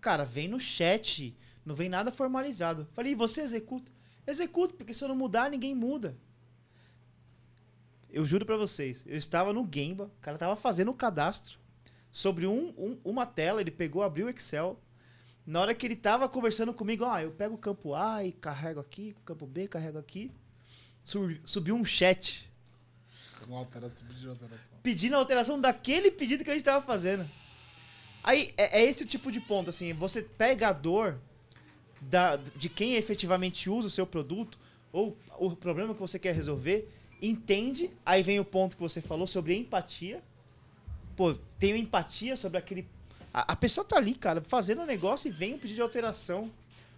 Cara, vem no chat, não vem nada formalizado. Falei, e você executa? Executo, porque se eu não mudar, ninguém muda. Eu juro pra vocês, eu estava no Gemba, o cara tava fazendo o cadastro sobre um, um- uma tela, ele pegou, abriu o Excel. Na hora que ele tava conversando comigo, ó, eu pego o campo A e carrego aqui, o campo B, carrego aqui. Subi- Subiu um chat Uma alteração, pedir alteração. pedindo a alteração daquele pedido que a gente tava fazendo. Aí é, é esse o tipo de ponto, assim, você pega a dor da, de quem efetivamente usa o seu produto ou o problema que você quer resolver, entende, aí vem o ponto que você falou sobre empatia. Pô, tenho empatia sobre aquele. A, a pessoa tá ali, cara, fazendo um negócio e vem um pedido de alteração.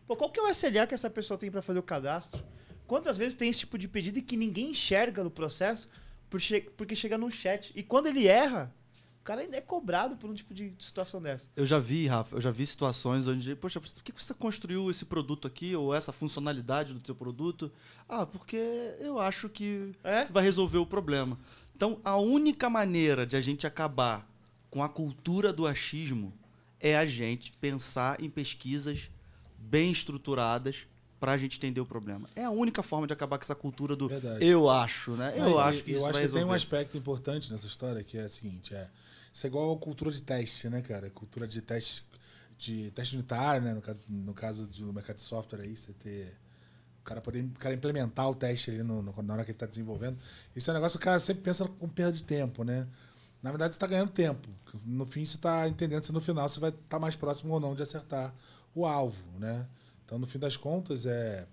Pô, qual que é o SLA que essa pessoa tem pra fazer o cadastro? Quantas vezes tem esse tipo de pedido e que ninguém enxerga no processo por che- porque chega no chat? E quando ele erra, o cara ainda é cobrado por um tipo de situação dessa. Eu já vi, Rafa, eu já vi situações onde, poxa, por que você construiu esse produto aqui ou essa funcionalidade do teu produto? Ah, porque eu acho que É? vai resolver o problema. Então, a única maneira de a gente acabar com a cultura do achismo é a gente pensar em pesquisas bem estruturadas para a gente entender o problema. É a única forma de acabar com essa cultura do Verdade. eu acho, né? Eu acho que eu isso acho vai que tem resolver. um aspecto importante nessa história que é o seguinte, é isso é igual a cultura de teste, né, cara? Cultura de teste de teste unitário, né, no caso, no caso do mercado de software aí, você ter o cara poder cara implementar o teste ali no, no- na hora que ele está desenvolvendo. Isso é um negócio que o cara sempre pensa com perda de tempo, né? Na verdade, você está ganhando tempo. No fim, você está entendendo se no final você vai estar mais próximo ou não de acertar o alvo, né? Então, no fim das contas, é,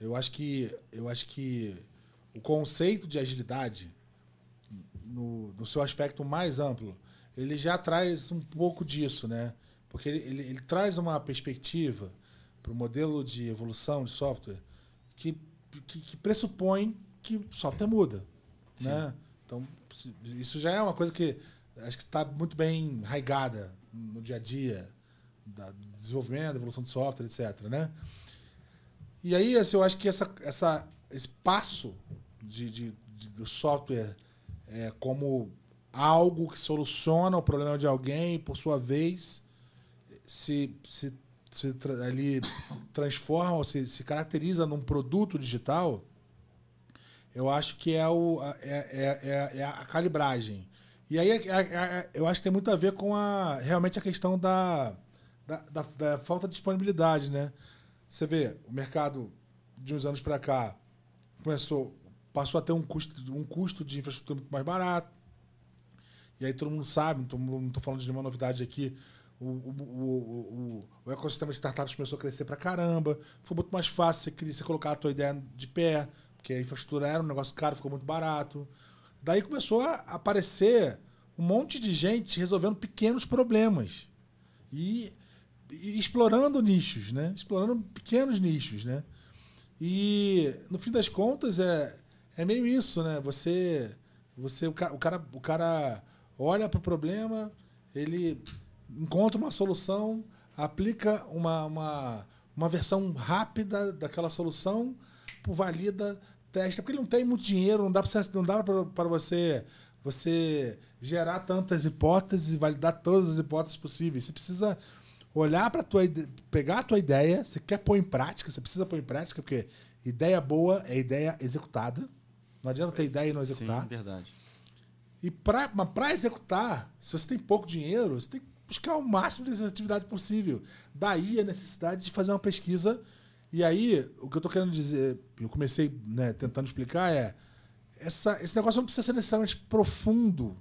eu acho que eu acho que o conceito de agilidade no, no seu aspecto mais amplo, ele já traz um pouco disso, né? Porque ele, ele, ele traz uma perspectiva para o modelo de evolução de software que, que, que pressupõe que o software muda, né? Então, isso já é uma coisa que acho que está muito bem enraigada no dia a dia da do desenvolvimento, da evolução de software, etc, né? E aí, assim, eu acho que essa, essa, esse passo de, de, de- do software é, como algo que soluciona o problema de alguém por sua vez, se, se, se ali transforma, se, se caracteriza num produto digital, eu acho que é, o, é, é, é- é a calibragem. E aí é- é- eu acho que tem muito a ver com a, realmente a questão da, da, da- da falta de disponibilidade, né? Você vê, o mercado de uns anos para cá começou, passou a ter um custo, um custo de infraestrutura muito mais barato. E aí todo mundo sabe, não estou falando de nenhuma novidade aqui, o, o, o, ecossistema de startups começou a crescer pra caramba. Foi muito mais fácil você, você colocar a tua ideia de pé, porque a infraestrutura era um negócio caro, ficou muito barato. Daí começou a aparecer um monte de gente resolvendo pequenos problemas. E, e explorando nichos, né? Explorando pequenos nichos, né? E no fim das contas é, é meio isso, né? Você, você o, ca- o cara, o cara olha para o problema, ele encontra uma solução, aplica uma, uma, uma versão rápida daquela solução, valida, testa, porque ele não tem muito dinheiro, não dá para você, você gerar tantas hipóteses e validar todas as hipóteses possíveis. Você precisa olhar para tua pegar a tua ideia, você quer pôr em prática, você precisa pôr em prática, porque ideia boa é ideia executada. Não adianta ter ideia e não executar. Sim, verdade. E para executar, se você tem pouco dinheiro, você tem que buscar o máximo de atividade possível. Daí a necessidade de fazer uma pesquisa. E aí, o que eu estou querendo dizer, eu comecei né, tentando explicar, é essa, esse negócio não precisa ser necessariamente profundo,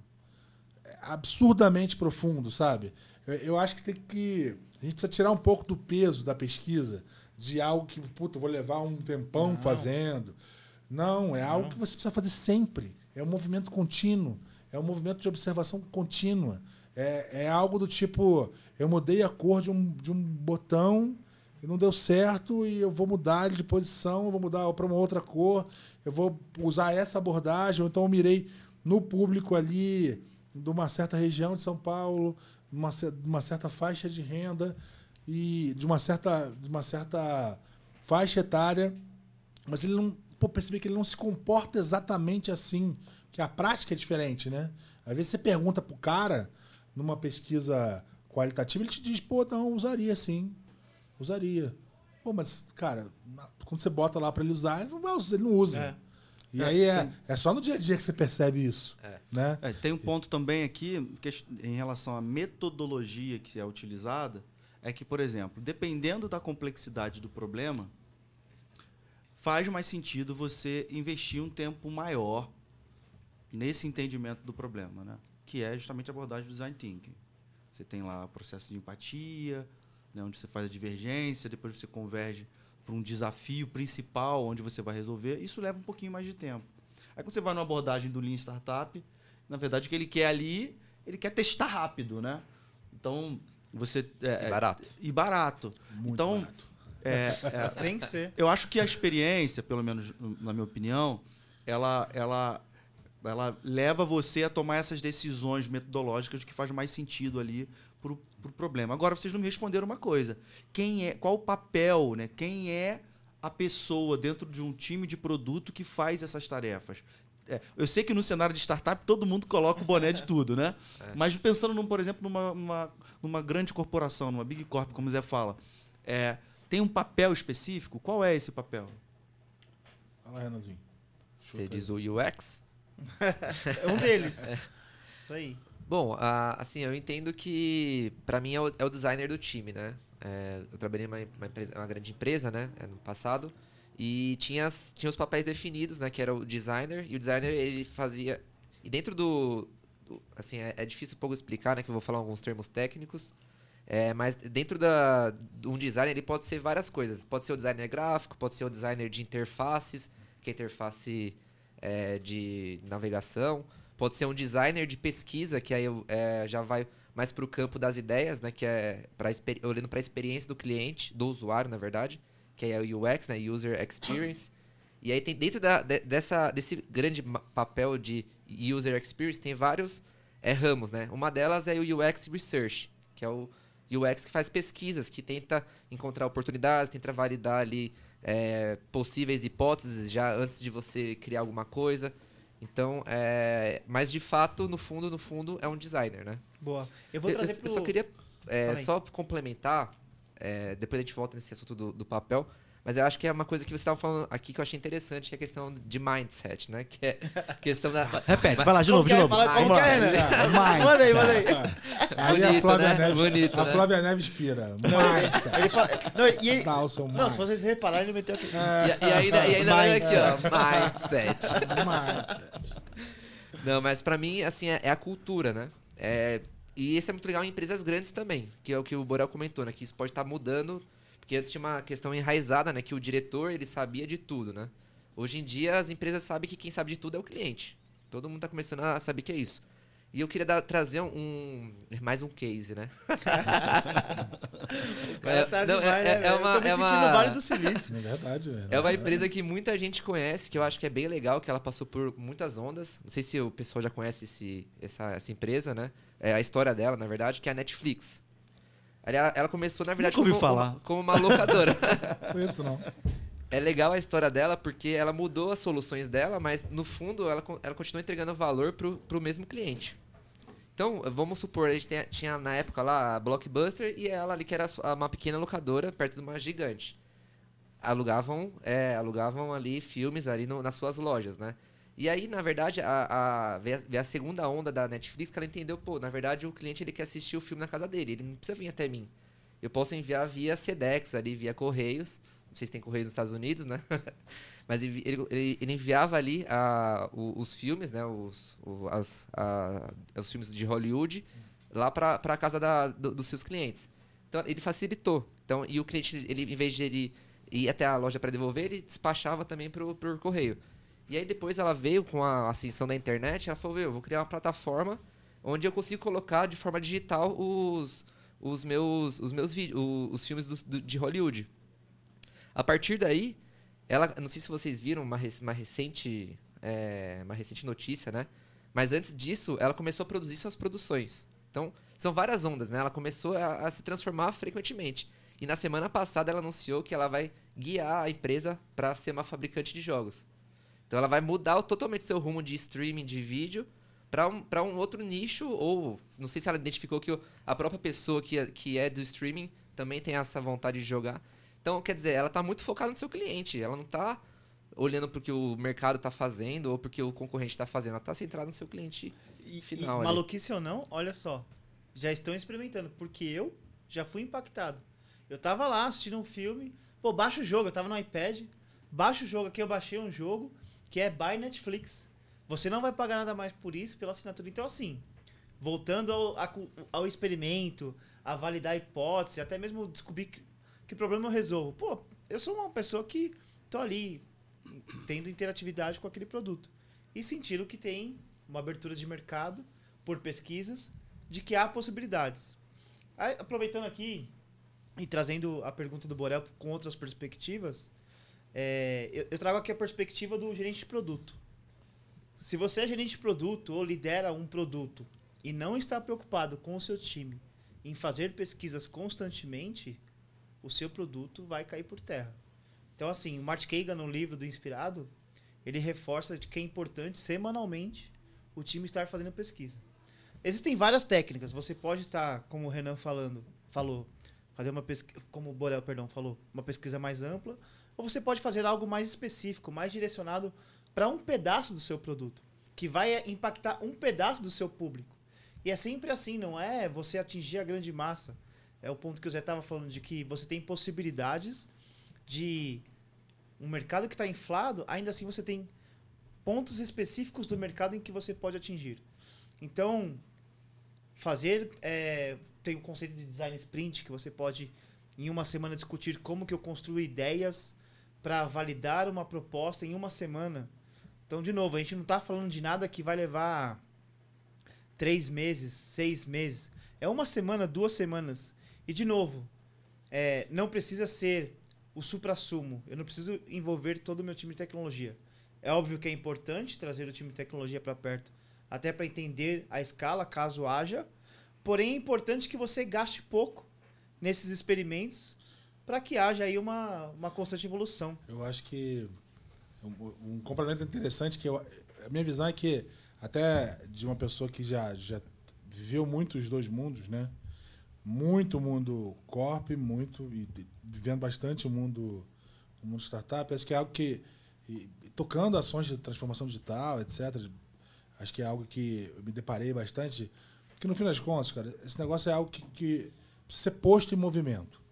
é absurdamente profundo, sabe? Eu, eu acho que tem que. A gente precisa tirar um pouco do peso da pesquisa, de algo que, puta, vou levar um tempão fazendo. Não, é algo que você precisa fazer sempre. É um movimento contínuo. É um movimento de observação contínua. É, é algo do tipo, eu mudei a cor de um, de um botão e não deu certo e eu vou mudar ele de posição, vou mudar para uma outra cor, eu vou usar essa abordagem, ou então eu mirei no público ali de uma certa região de São Paulo, uma, uma certa faixa de renda e de uma certa, de uma certa faixa etária, mas ele não, pô, percebi que ele não se comporta exatamente assim, que a prática é diferente, né? Às vezes você pergunta pro cara numa pesquisa qualitativa, ele te diz, pô, não, usaria sim. Usaria. Pô, mas, cara, quando você bota lá para ele usar, ele não, vai usar, ele não usa. É. E É, aí é, tem- é só no dia a dia que você percebe isso. É. Né? É, tem um ponto também aqui que, em relação à metodologia que é utilizada. é que, por exemplo, dependendo da complexidade do problema, faz mais sentido você investir um tempo maior nesse entendimento do problema, né? Que é justamente a abordagem do design thinking. Você tem lá o processo de empatia, né, onde você faz a divergência, depois você converge para um desafio principal onde você vai resolver. Isso leva um pouquinho mais de tempo. Aí quando você vai numa abordagem do Lean Startup, na verdade o que ele quer ali, ele quer testar rápido, né? Então, você... É, E barato. E barato. Muito então, barato. é, é, Tem que ser. eu acho que a experiência, pelo menos na minha opinião, ela, ela, ela leva você a tomar essas decisões metodológicas que faz mais sentido ali pro, pro problema. Agora, vocês não me responderam uma coisa. Quem é, qual o papel, né? Quem é a pessoa dentro de um time de produto que faz essas tarefas? É, eu sei que no cenário de startup todo mundo coloca o boné de tudo, né? Mas pensando, num, por exemplo, numa, numa, numa grande corporação, numa big corp, como o Zé fala, é, tem um papel específico? Qual é esse papel? Fala, Renanzinho. Você diz o UX? É um deles. Isso aí. Bom, a- assim, eu entendo que pra mim é o, é o designer do time, né? É, eu trabalhei numa uma, empresa- uma grande empresa, né, é, no passado, e tinha, as- tinha os papéis definidos, né, que era o designer, e o designer ele fazia... E dentro do... do- assim, é, é difícil um pouco explicar, né, que eu vou falar alguns termos técnicos, é, mas dentro da, de um designer ele pode ser várias coisas. Pode ser o designer gráfico, pode ser o designer de interfaces, que é interface é, de navegação. Pode ser um designer de pesquisa, que aí é, já vai mais para o campo das ideias, né? Que é pra, olhando para a experiência do cliente, do usuário, na verdade. Que é o UX, né? User Experience. E aí tem dentro da, de- dessa, desse grande papel de User Experience, tem vários é, ramos, né? Uma delas é o UX Research, que é o UX que faz pesquisas, que tenta encontrar oportunidades, tenta validar ali é, possíveis hipóteses já antes de você criar alguma coisa. Então, é, mas de fato, no fundo, no fundo, é um designer, né? Boa. Eu vou trazer eu- pro... eu só queria é, só complementar, é, depois a gente volta nesse assunto do, do papel, mas eu acho que é uma coisa que você estava falando aqui que eu achei interessante, que é a questão de mindset, né? Que é a questão da... Repete, vai lá de novo, de é? novo. Fala- Vamos lá. é, né? Mindset. Manda aí, manda aí. Aí a Bonito, Flávia né? Neves, Bonito, a né? Flávia Neves pira. Mindset. Ele fala... Não, e ele... Não, se mindset. vocês repararem, ele meteu aqui. E, e ainda, e ainda vai aqui, ó, mindset. Mindset. Não, mas pra mim, assim, é, é a cultura, né? É, e isso é muito legal em empresas grandes também, que é o que o Borel comentou, né? Que isso pode estar mudando, porque antes tinha uma questão enraizada, né? Que o diretor, ele sabia de tudo, né? Hoje em dia, as empresas sabem que quem sabe de tudo é o cliente. Todo mundo tá começando a saber que é isso. E eu queria dar- trazer um, mais um case, né? O cara tá Não, é- demais, é- né, é uma- Eu tô me é sentindo uma- no Vale do Silício. É verdade, velho. É uma empresa que muita gente conhece, que eu acho que é bem legal, que ela passou por muitas ondas. Não sei se o pessoal já conhece esse, essa, essa empresa, né? É a história dela, na verdade, que é a Netflix. Ela, ela começou, na verdade, Nunca ouvi como, falar. Uma, como uma locadora. Conheço não. é legal a história dela porque ela mudou as soluções dela, mas no fundo ela, ela continua entregando valor pro, pro mesmo cliente. Então, vamos supor, a gente tem- tinha na época lá a Blockbuster e ela ali que era uma pequena locadora perto de uma gigante. Alugavam, é, alugavam ali filmes ali no- nas suas lojas, né? E aí, na verdade, a, a, a- segunda onda da Netflix que ela entendeu, pô, na verdade o cliente ele quer assistir o filme na casa dele, ele não precisa vir até mim. Eu posso enviar via Sedex ali, via Correios. Não sei se tem Correios nos Estados Unidos, né? Mas ele, ele- ele- enviava ali a- o- os filmes, né? Os, o- as- a- os filmes de Hollywood lá para a casa da- do- dos seus clientes. Então ele facilitou. Então, e o cliente, ele, em vez de ele ir até a loja para devolver, ele despachava também pro, pro correio. E aí depois ela veio com a ascensão da internet, ela falou, "Meu, eu vou criar uma plataforma onde eu consigo colocar de forma digital os, os meus os meus vídeos, os filmes do- do- de Hollywood. A partir daí, ela, não sei se vocês viram uma, uma recente é, uma recente notícia, né? Mas antes disso, ela começou a produzir suas produções. Então, são várias ondas, né? Ela começou a, a se transformar frequentemente. E na semana passada ela anunciou que ela vai guiar a empresa para ser uma fabricante de jogos. Então ela vai mudar o- totalmente seu rumo de streaming de vídeo para um, pra um outro nicho, ou não sei se ela identificou que o- a própria pessoa que é, que é do streaming também tem essa vontade de jogar. Então, quer dizer, ela tá muito focada no seu cliente. Ela não tá olhando pro que o mercado tá fazendo ou porque o concorrente tá fazendo. Ela tá centrada no seu cliente E, final e maluquice ou não, olha só. Já estão experimentando. Porque eu já fui impactado. Eu tava lá assistindo um filme, pô, baixa o jogo, eu tava no iPad, baixa o jogo, aqui eu baixei um jogo que é by Netflix. Você não vai pagar nada mais por isso, pela assinatura. Então, assim, voltando ao, ao experimento, a validar a hipótese, até mesmo descobrir que, que problema eu resolvo. Pô, eu sou uma pessoa que tô ali tendo interatividade com aquele produto. E sentiram que tem uma abertura de mercado por pesquisas de que há possibilidades. Aí, aproveitando aqui e trazendo a pergunta do Borel com outras perspectivas, é, eu, eu trago aqui a perspectiva do gerente de produto. Se você é gerente de produto ou lidera um produto e não está preocupado com o seu time em fazer pesquisas constantemente, o seu produto vai cair por terra. Então, assim, o Mark Kagan, no livro do Inspirado, ele reforça que é importante, semanalmente, o time estar fazendo pesquisa. Existem várias técnicas. Você pode estar, como o Renan falando, falou, fazer uma pesquisa, como o Borel, perdão, falou, uma pesquisa mais ampla, ou você pode fazer algo mais específico, mais direcionado para um pedaço do seu produto, que vai impactar um pedaço do seu público. E é sempre assim, não é você atingir a grande massa. É o ponto que o Zé estava falando de que você tem possibilidades de um mercado que está inflado, ainda assim você tem pontos específicos do mercado em que você pode atingir. Então, fazer é, tem o conceito de design sprint que você pode em uma semana discutir como que eu construo ideias para validar uma proposta em uma semana. Então, de novo, a gente não está falando de nada que vai levar três meses, seis meses. É uma semana, duas semanas. E, de novo, é, não precisa ser o supra-sumo. Eu não preciso envolver todo o meu time de tecnologia. É óbvio que é importante trazer o time de tecnologia para perto, até para entender a escala, caso haja. Porém, é importante que você gaste pouco nesses experimentos para que haja aí uma, uma constante evolução. Eu acho que um, um complemento interessante que eu, a minha visão é que até de uma pessoa que já já viveu muito os dois mundos, né? Muito mundo corp, muito e, vivendo bastante o mundo o mundo startup, acho que é algo que e, tocando ações de transformação digital, etc. Acho que é algo que me deparei bastante, que no fim das contas, cara, esse negócio é algo que, que precisa ser posto em movimento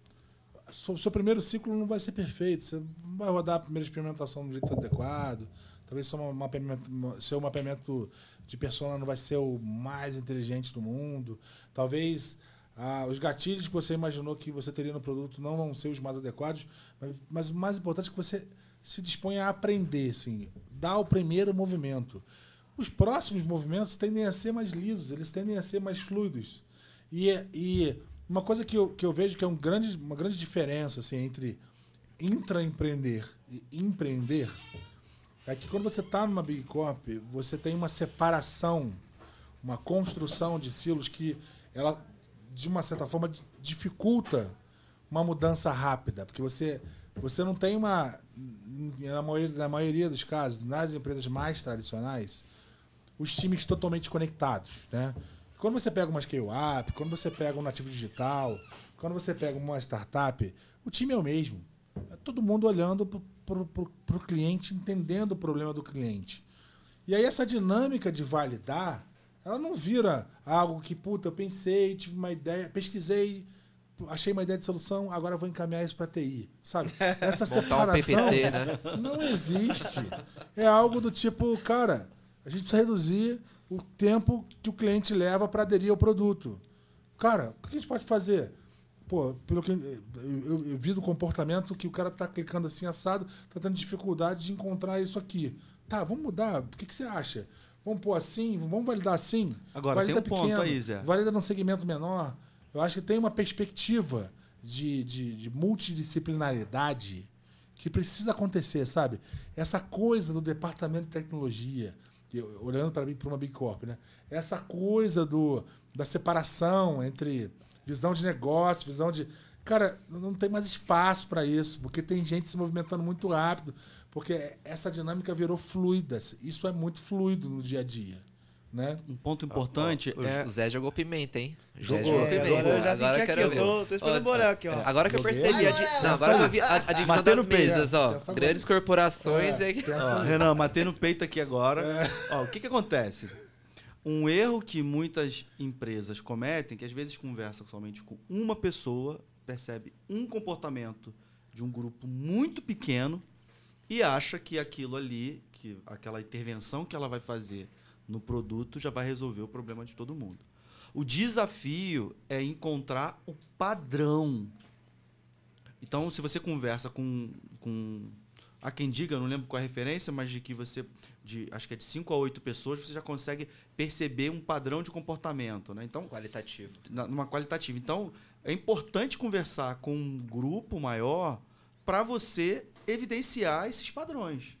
o seu primeiro ciclo não vai ser perfeito. Você não vai rodar a primeira experimentação do jeito adequado. Talvez seu mapeamento, seu mapeamento de persona não vai ser o mais inteligente do mundo. Talvez ah, os gatilhos que você imaginou que você teria no produto não vão ser os mais adequados. Mas, mas o mais importante é que você se disponha a aprender, assim, dar o primeiro movimento. Os próximos movimentos tendem a ser mais lisos, eles tendem a ser mais fluidos. E, e uma coisa que eu, que eu vejo que é um grande, uma grande diferença assim, entre intraempreender e empreender é que quando você está numa Big Corp, você tem uma separação, uma construção de silos que ela, de uma certa forma, dificulta uma mudança rápida, porque você, você não tem uma, na maioria, na maioria dos casos, nas empresas mais tradicionais, os times totalmente conectados, né? Quando você pega uma scale-up, quando você pega um nativo digital, quando você pega uma startup, o time é o mesmo. É todo mundo olhando para o cliente, entendendo o problema do cliente. E aí essa dinâmica de validar, ela não vira algo que, puta, eu pensei, tive uma ideia, pesquisei, achei uma ideia de solução, agora vou encaminhar isso para TI. Sabe? Essa separação um PPT, né? não existe. É algo do tipo, cara, a gente precisa reduzir o tempo que o cliente leva para aderir ao produto. Cara, o que a gente pode fazer? Pô, pelo que eu, eu, eu vi do comportamento que o cara tá clicando assim assado, tá tendo dificuldade de encontrar isso aqui. Tá, vamos mudar. O que, que você acha? Vamos pôr assim? Vamos validar assim? Agora, valida tem um ponto aí, Zé. Valida num segmento menor. Eu acho que tem uma perspectiva de, de, de multidisciplinaridade que precisa acontecer, sabe? Essa coisa do departamento de tecnologia, olhando para para uma Big Corp, né? Essa coisa do, da separação entre visão de negócio, visão de. Cara, não tem mais espaço para isso, porque tem gente se movimentando muito rápido, porque essa dinâmica virou fluida. Isso é muito fluido no dia a dia, né? Um ponto importante O, é. o Zé jogou pimenta, hein? Jogou. Jogou É, pimenta. agora eu já senti aqui, eu tô- tô esperando Ó, aqui, ó. é, Agora que eu percebi. A, di- não, agora que eu vi a, a divisão das no peito, mesas, é. ó. Grandes corporações. É, É, Ó, Renan, matei no peito aqui agora. Ó, o que que acontece? Um erro que muitas empresas cometem, que às vezes conversa somente com uma pessoa, percebe um comportamento de um grupo muito pequeno e acha que aquilo ali, que aquela intervenção que ela vai fazer no produto já vai resolver o problema de todo mundo. O desafio é encontrar o padrão. Então, se você conversa com, com há quem diga, não lembro qual é a referência, mas de que você, de, acho que é de 5 a 8 pessoas, você já consegue perceber um padrão de comportamento. Né? Então, Qualitativo. na- numa qualitativa. Então, é importante conversar com um grupo maior para você evidenciar esses padrões.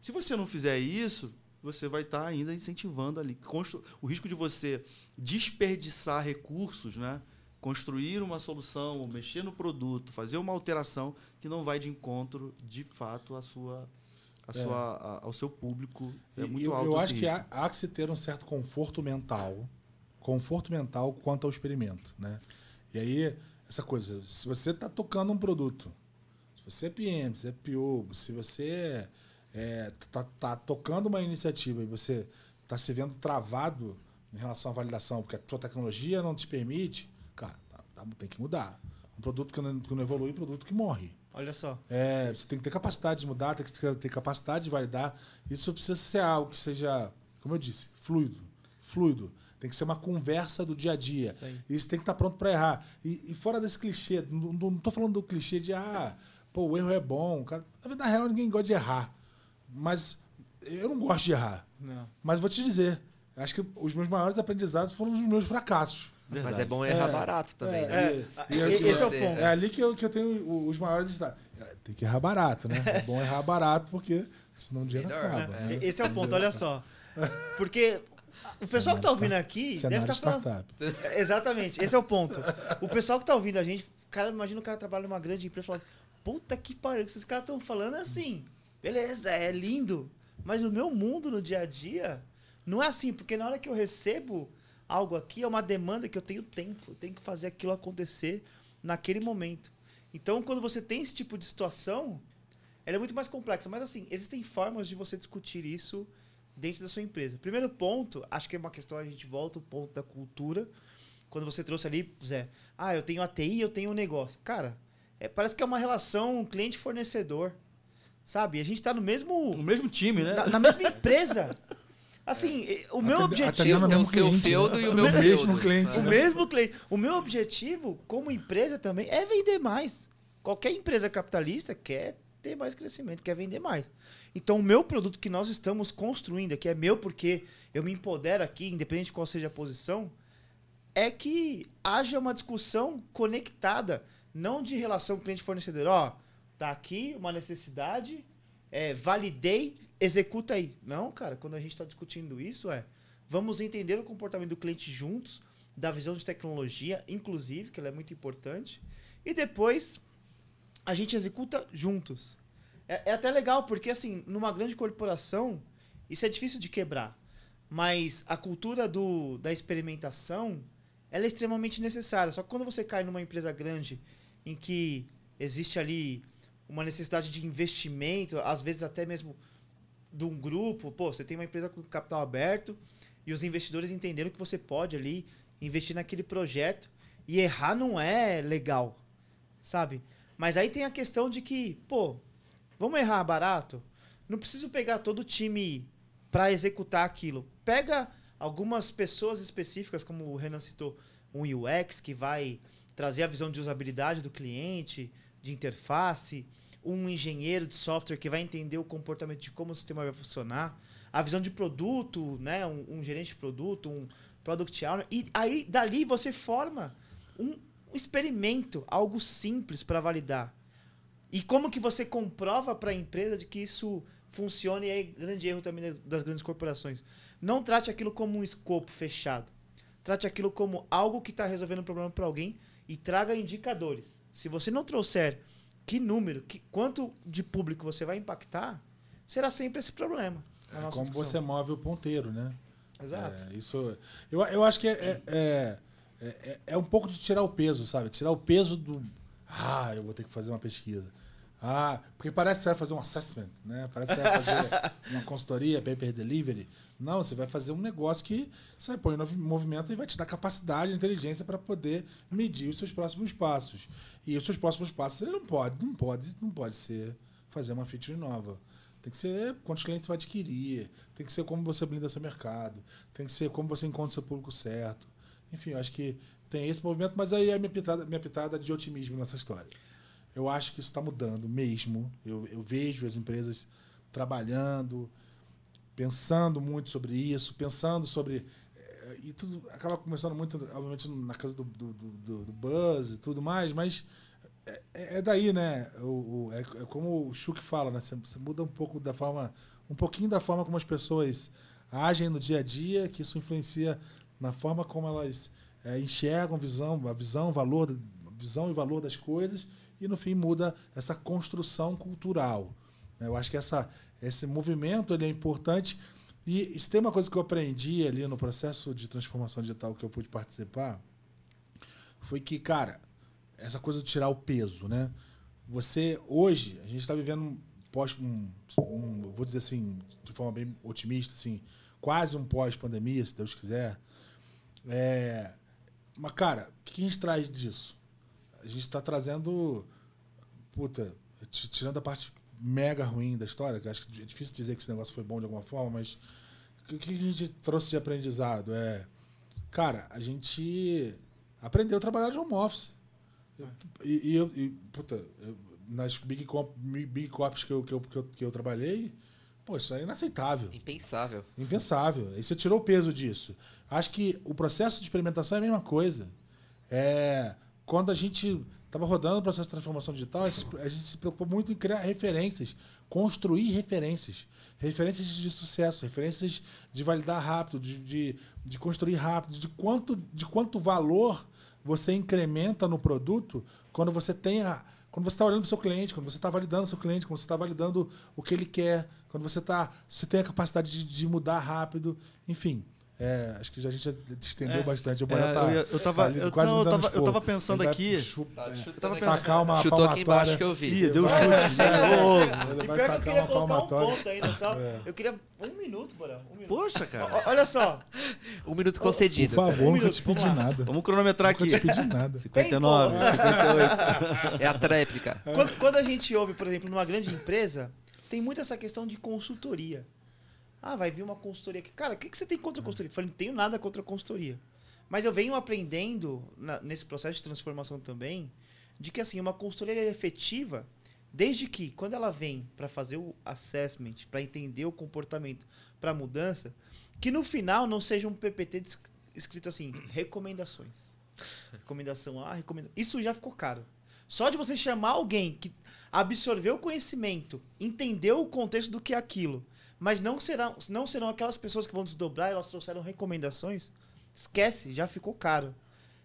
Se você não fizer isso, você vai estar ainda incentivando ali. Constru- O risco de você desperdiçar recursos, né? construir uma solução, ou mexer no produto, fazer uma alteração que não vai de encontro, de fato, à sua, à É. sua, a- ao seu público. É muito eu, alto eu acho que risco. há, há que se ter um certo conforto mental. Conforto mental quanto ao experimento, né? E aí, essa coisa, se você está tocando um produto, se você é PM, se é PO, se você está tá tocando uma iniciativa e você está se vendo travado em relação à validação, porque a sua tecnologia não te permite, cara, tá- tá- tem que mudar. Um produto que não, que não evolui é um produto que morre. Olha só. É, você tem que ter capacidade de mudar, tem que ter, capacidade de validar. Isso precisa ser algo que seja, como eu disse, fluido. Fluido. Tem que ser uma conversa do dia a dia. Isso aí. Isso tem que estar pronto para errar. E, e fora desse clichê, não, tô falando do clichê de, ah, pô, o erro é bom. Cara, na vida real, ninguém gosta de errar. Mas eu não gosto de errar. Não. Mas vou te dizer, acho que os meus maiores aprendizados foram os meus fracassos. Mas Verdade. é bom errar É. barato também, É, né? É, e- e- esse é o ponto. É ali que eu, que eu tenho os maiores. Tem que errar barato, né? É bom errar barato, porque senão o dinheiro Melhor, acaba. né? né? Esse é o ponto, olha só. Porque o pessoal que tá ouvindo aqui deve estar falando. startup. É, Exatamente, esse é o ponto. O pessoal que tá ouvindo a gente, cara, imagina o cara trabalha numa grande empresa e fala: Puta que pariu, que esses caras estão falando assim. Beleza, é lindo. Mas no meu mundo, no dia a dia, não é assim, porque na hora que eu recebo algo aqui, é uma demanda que eu tenho tempo. Eu tenho que fazer aquilo acontecer naquele momento. Então, quando você tem esse tipo de situação, ela é muito mais complexa. Mas assim, existem formas de você discutir isso dentro da sua empresa. Primeiro ponto, acho que é uma questão, a gente volta ao ponto da cultura. Quando você trouxe ali, Zé, ah, eu tenho ATI, eu tenho um negócio. Cara, é, parece que é uma relação cliente-fornecedor. Sabe? A gente tá no mesmo. O mesmo time, né? Na, na mesma empresa. Assim, eh, o meu Atende- objetivo. o mesmo seu cliente, feudo né? e o meu mesmo feudo. cliente. O né? mesmo cliente. O meu objetivo, como empresa também, é vender mais. Qualquer empresa capitalista quer ter mais crescimento, quer vender mais. Então, o meu produto que nós estamos construindo, que é meu porque eu me empodero aqui, independente de qual seja a posição, é que haja uma discussão conectada, não de relação cliente-fornecedor. Ó, tá aqui uma necessidade, é, validei, executa aí. Não, cara, quando a gente está discutindo isso, é vamos entender o comportamento do cliente juntos, da visão de tecnologia, inclusive, que ela é muito importante, e depois a gente executa juntos. É, é até legal, porque assim, numa grande corporação, isso é difícil de quebrar. Mas a cultura do, da experimentação, ela é extremamente necessária. Só que quando você cai numa empresa grande, em que existe ali uma necessidade de investimento, às vezes até mesmo de um grupo, pô, você tem uma empresa com capital aberto e os investidores entenderam que você pode ali investir naquele projeto e errar não é legal, sabe? Mas aí tem a questão de que, pô, vamos errar barato? Não preciso pegar todo o time para executar aquilo. Pega algumas pessoas específicas, como o Renan citou, um UX que vai trazer a visão de usabilidade do cliente, de interface, um engenheiro de software que vai entender o comportamento de como o sistema vai funcionar, a visão de produto, né, um, um gerente de produto, um product owner, e aí dali você forma um, experimento, algo simples para validar. E como que você comprova para a empresa de que isso funciona e é grande erro também das grandes corporações. Não trate aquilo como um escopo fechado. Trate aquilo como algo que está resolvendo um problema para alguém e traga indicadores. Se você não trouxer que número, que, quanto de público você vai impactar, será sempre esse problema. nossa Como discussão. você move o ponteiro, né? Exato. É, isso, eu, eu acho que é, é, é, é- é um pouco de tirar o peso, sabe? Tirar o peso do. Ah, eu vou ter que fazer uma pesquisa. Ah, porque parece que você vai fazer um assessment, né? Parece que você vai fazer uma consultoria, paper delivery. Não, você vai fazer um negócio que você vai pôr em movimento e vai te dar capacidade, inteligência para poder medir os seus próximos passos. E os seus próximos passos, ele não pode, não pode, não pode ser fazer uma feature nova. Tem que ser quantos clientes você vai adquirir, tem que ser como você blinda seu mercado, tem que ser como você encontra o seu público certo. Enfim, eu acho que tem esse movimento, mas aí é a minha pitada, minha pitada de otimismo nessa história. Eu acho que isso está mudando mesmo. Eu, eu vejo as empresas trabalhando, pensando muito sobre isso, pensando sobre. Eh, e tudo acaba começando muito, obviamente, na casa do, do, do, do Buzz e tudo mais, mas é, é daí, né? O, o é, é, como o Chuck fala, né? Você, você, muda um pouco da forma. Um pouquinho da forma como as pessoas agem no dia a dia, que isso influencia na forma como elas é, enxergam visão, a visão, valor, visão e valor das coisas e no fim muda essa construção cultural. Né? Eu acho que essa, esse movimento ele é importante. E se tem uma coisa que eu aprendi ali no processo de transformação digital que eu pude participar, foi que, cara, essa coisa de tirar o peso, né? Você, hoje, a gente está vivendo pós, um, um, vou dizer assim, de forma bem otimista, assim, quase um pós-pandemia, se Deus quiser. É, mas, cara, o que a gente traz disso? A gente está trazendo. Puta, tirando a parte mega ruim da história, que acho que é difícil dizer que esse negócio foi bom de alguma forma, mas o que a gente trouxe de aprendizado? É. Cara, a gente aprendeu a trabalhar de home office. E, eu, puta, eu, nas Big, Comp, Big Cops que eu, que, eu, que, eu, que eu trabalhei, pô, isso era inaceitável. Impensável. Impensável. E você tirou o peso disso. Acho que o processo de experimentação é a mesma coisa. É quando a gente estava rodando o processo de transformação digital, a gente, se preocupou muito em criar referências, construir referências. Referências de sucesso, referências de validar rápido, de, de, de construir rápido, de quanto, de quanto valor você incrementa no produto quando você tem a, quando você está olhando para o seu cliente, quando você está validando o seu cliente, quando você está validando o que ele quer, quando você, tá, você tem a capacidade de, de mudar rápido, enfim. É, acho que já, a gente já estendeu é, bastante. O é, tá, eu, eu, tava, tá eu, quase não, eu, tava, eu tava pensando aqui. Tá, eu tava pensando, sacar uma chutou aqui embaixo que eu vi. Ih, deu um chute de novo. Ele vai sacar uma palmatória. Um ponto ainda, só. É. Eu queria um minuto, Borão. Um minuto. Poxa, cara. olha só. Um minuto concedido. Por favor, um nunca te pedi nada. Vamos cronometrar aqui. Nunca te pedi nada. 59, 58. É a tréplica. Quando, quando a gente ouve, por exemplo, numa grande empresa, tem muito essa questão de consultoria. Ah, vai vir uma consultoria aqui. Cara, o que, que você tem contra a consultoria? Eu falei, não tenho nada contra a consultoria. Mas eu venho aprendendo na, nesse processo de transformação também, de que assim, uma consultoria é efetiva desde que, quando ela vem para fazer o assessment, para entender o comportamento, para mudança, que no final não seja um PPT escrito assim, recomendações. Recomendação A, recomendação. Isso já ficou caro. Só de você chamar alguém que absorveu o conhecimento, entendeu o contexto do que é aquilo mas não serão, não serão aquelas pessoas que vão desdobrar, elas trouxeram recomendações. Esquece, já ficou caro.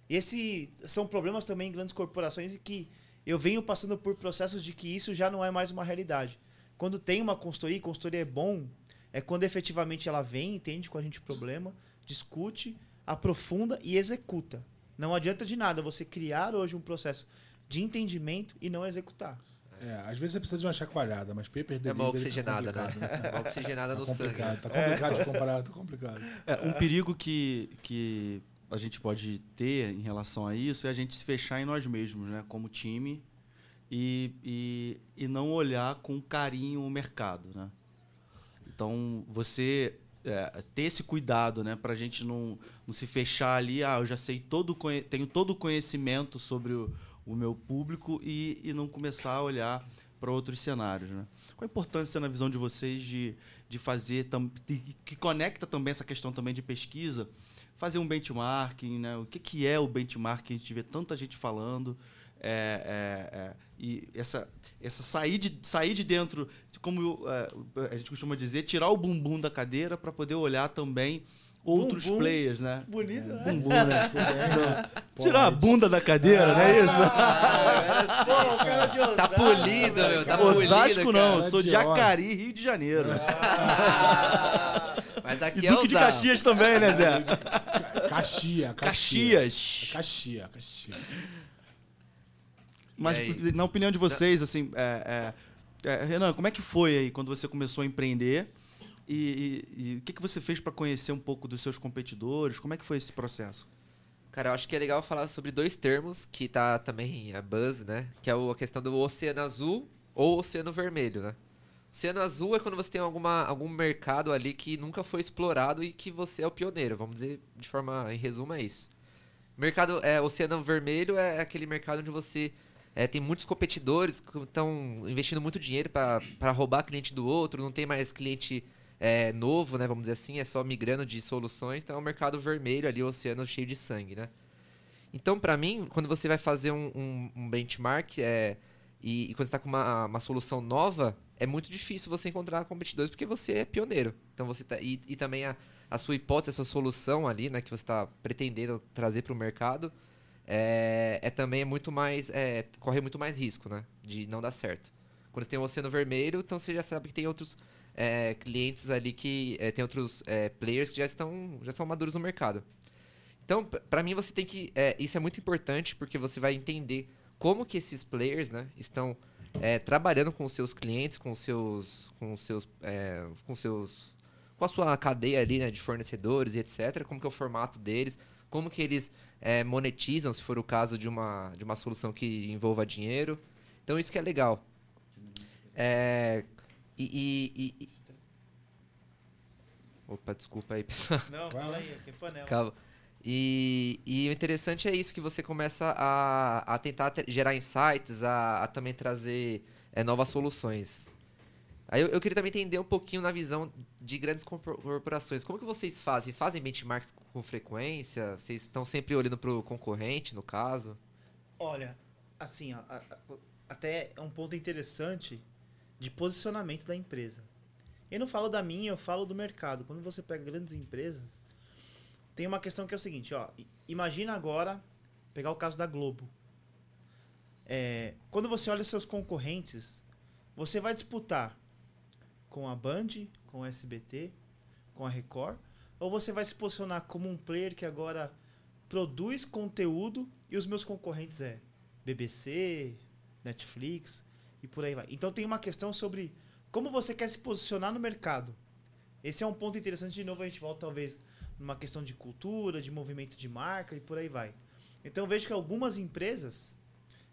Esse são problemas também em grandes corporações e que eu venho passando por processos de que isso já não é mais uma realidade. Quando tem uma consultoria, consultoria é bom, é quando efetivamente ela vem, entende com a gente o problema, discute, aprofunda e executa. Não adianta de nada você criar hoje um processo de entendimento e não executar. É, às vezes você precisa de uma chacoalhada, mas paper delivery... É uma oxigenada, tá né? É uma oxigenada tá no sangue. Tá complicado de comparar, tá complicado. É, um perigo que, que a gente pode ter em relação a isso é a gente se fechar em nós mesmos, né? Como time e, e, e não olhar com carinho o mercado, né? Então, você é, ter esse cuidado, né? Para a gente não, não se fechar ali, ah, eu já sei todo, tenho todo o conhecimento sobre o o meu público e, e não começar a olhar para outros cenários. Né? Qual a importância na visão de vocês de, de fazer, que conecta também essa questão também de pesquisa, fazer um benchmarking, né? o que, que é o benchmarking, a gente vê tanta gente falando, é, é, é, e essa, essa sair, de, sair de dentro, como é, a gente costuma dizer, tirar o bumbum da cadeira para poder olhar também outros Bumbum. players, né? Bonito, né? Bumbum, né? Tirar a bunda da cadeira, não é isso? Ah, Pô, o cara de Osasco, Tá polido, meu. Tá polido, Osasco não, cara. eu sou de Acari, Rio de Janeiro. Ah, Mas aqui E é Duque de. Caxias também, né, Zé? Caxia, Caxia. Caxias. Caxia, Caxia. Mas na opinião de vocês, assim, é, é, é, Renan, como é que foi aí quando você começou a empreender? E, e- e o que, que você fez para conhecer um pouco dos seus competidores? Como é que foi esse processo? Cara, eu acho que é legal falar sobre dois termos que tá também a buzz, né? Que é a questão do oceano azul ou oceano vermelho, né? Oceano azul é quando você tem alguma, algum mercado ali que nunca foi explorado e que você é o pioneiro. Vamos dizer de forma, em resumo, é isso. Mercado, é, oceano vermelho é aquele mercado onde você é, tem muitos competidores que estão investindo muito dinheiro para roubar cliente do outro, não tem mais cliente é, novo, né? Vamos dizer assim, é só migrando de soluções. Então é um mercado vermelho ali, o oceano cheio de sangue, né? Então, para mim, quando você vai fazer um, um- um benchmark é, e, e quando você está com uma, uma solução nova, é muito difícil você encontrar competidores porque você é pioneiro. Então você tá, e, e também a, a sua hipótese, a sua solução ali, né, que você está pretendendo trazer para o mercado, é, é também muito mais é, corre muito mais risco, né, de não dar certo. Quando você tem o oceano vermelho, então você já sabe que tem outros é, clientes ali que é, tem outros é, players que já estão já são maduros no mercado. Então, p- pra mim, você tem que. é, isso é muito importante porque você vai entender como que esses players né, estão é, trabalhando com os seus clientes, com os seus. com os seus. é, com seus. com a sua cadeia ali né, de fornecedores e etc. Como que é o formato deles, como que eles monetizam, se for o caso de uma, de uma solução que envolva dinheiro. Então isso que é legal. É, e, e- e- e- Opa, desculpa aí, pessoal. Não, fala aí, tem panela. Calma. E, e o interessante é isso, que você começa a, a tentar te- gerar insights, a, a também trazer é, novas soluções. Aí eu, eu queria também entender um pouquinho na visão de grandes corpor- corporações. Como que vocês fazem? Vocês fazem benchmarks com frequência? Vocês estão sempre olhando para o concorrente, no caso? Olha, assim, ó, até é um ponto interessante de posicionamento da empresa. Eu não falo da minha, eu falo do mercado. Quando você pega grandes empresas, tem uma questão que é o seguinte, ó. Imagina agora pegar o caso da Globo. É, quando você olha seus concorrentes, você vai disputar com a Band, com o SBT, com a Record, ou você vai se posicionar como um player que agora produz conteúdo e os meus concorrentes é BBC, Netflix e por aí vai. Então tem uma questão sobre como você quer se posicionar no mercado. Esse é um ponto interessante. De novo, a gente volta talvez numa questão de cultura, de movimento de marca e por aí vai. Então vejo que algumas empresas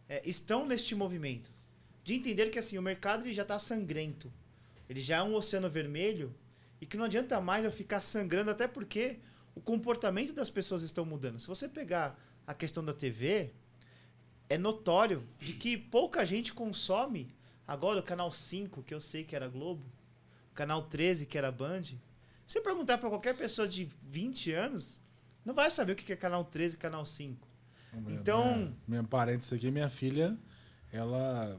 é, estão neste movimento de entender que assim o mercado ele já está sangrento, ele já é um oceano vermelho e que não adianta mais eu ficar sangrando até porque o comportamento das pessoas estão mudando. Se você pegar a questão da TV, é notório de que pouca gente consome agora o canal 5, que eu sei que era Globo, o canal 13, que era Band. Se você perguntar para qualquer pessoa de 20 anos, não vai saber o que é canal 13 e canal 5. Então- Minha, minha parênteses aqui, minha filha, ela.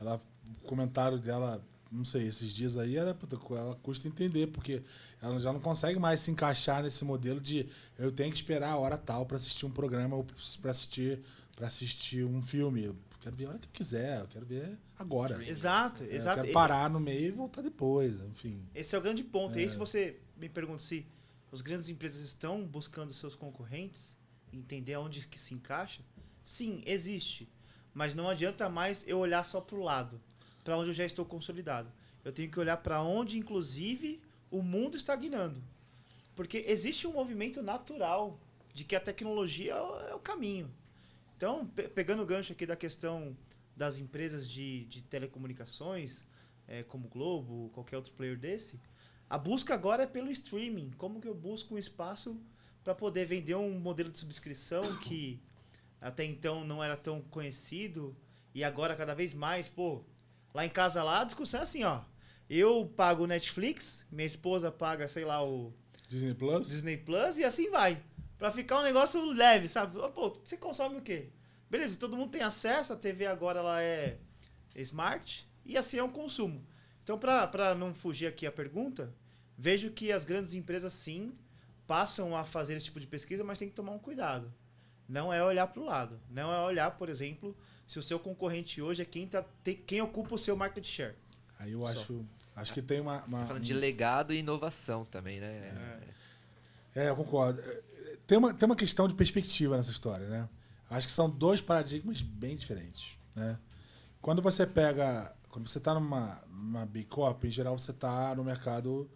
ela o comentário dela, não sei, esses dias aí, era, puta, ela custa entender, porque ela já não consegue mais se encaixar nesse modelo de eu tenho que esperar a hora tal para assistir um programa ou para assistir para assistir um filme. Eu quero ver a hora que eu quiser, eu quero ver agora. Exato, É, exato. Eu quero parar no meio e voltar depois, enfim. Esse é o grande ponto. E É. aí, se você me pergunta se as grandes empresas estão buscando seus concorrentes, entender aonde que se encaixa, sim, existe. Mas não adianta mais eu olhar só para o lado, para onde eu já estou consolidado. Eu tenho que olhar para onde, inclusive, o mundo está guinando. Porque existe um movimento natural de que a tecnologia é o- é o caminho. Então, pe- pegando o gancho aqui da questão das empresas de, de telecomunicações, é, como o Globo, qualquer outro player desse, a busca agora é pelo streaming. Como que eu busco um espaço para poder vender um modelo de subscrição que até então não era tão conhecido e agora cada vez mais, pô, lá em casa lá a discussão é assim, ó. Eu pago o Netflix, minha esposa paga, sei lá, o Disney Plus? Disney Plus e assim vai. Pra ficar um negócio leve, sabe? Pô, você consome o quê? Beleza, todo mundo tem acesso, a TV agora ela é smart e assim é um consumo. Então, pra, pra não fugir aqui a pergunta, vejo que as grandes empresas sim passam a fazer esse tipo de pesquisa, mas tem que tomar um cuidado. Não é olhar para o lado. Não é olhar, por exemplo, se o seu concorrente hoje é quem, tá, tem- quem ocupa o seu market share. Aí eu Só. acho. Acho que tem uma. uma- Tá falando de legado e inovação também, né? É, eu concordo. Tem uma, tem uma questão de perspectiva nessa história, né? Acho que são dois paradigmas bem diferentes. né? Quando você pega, quando você está numa, numa Big Corp, em geral você está no mercado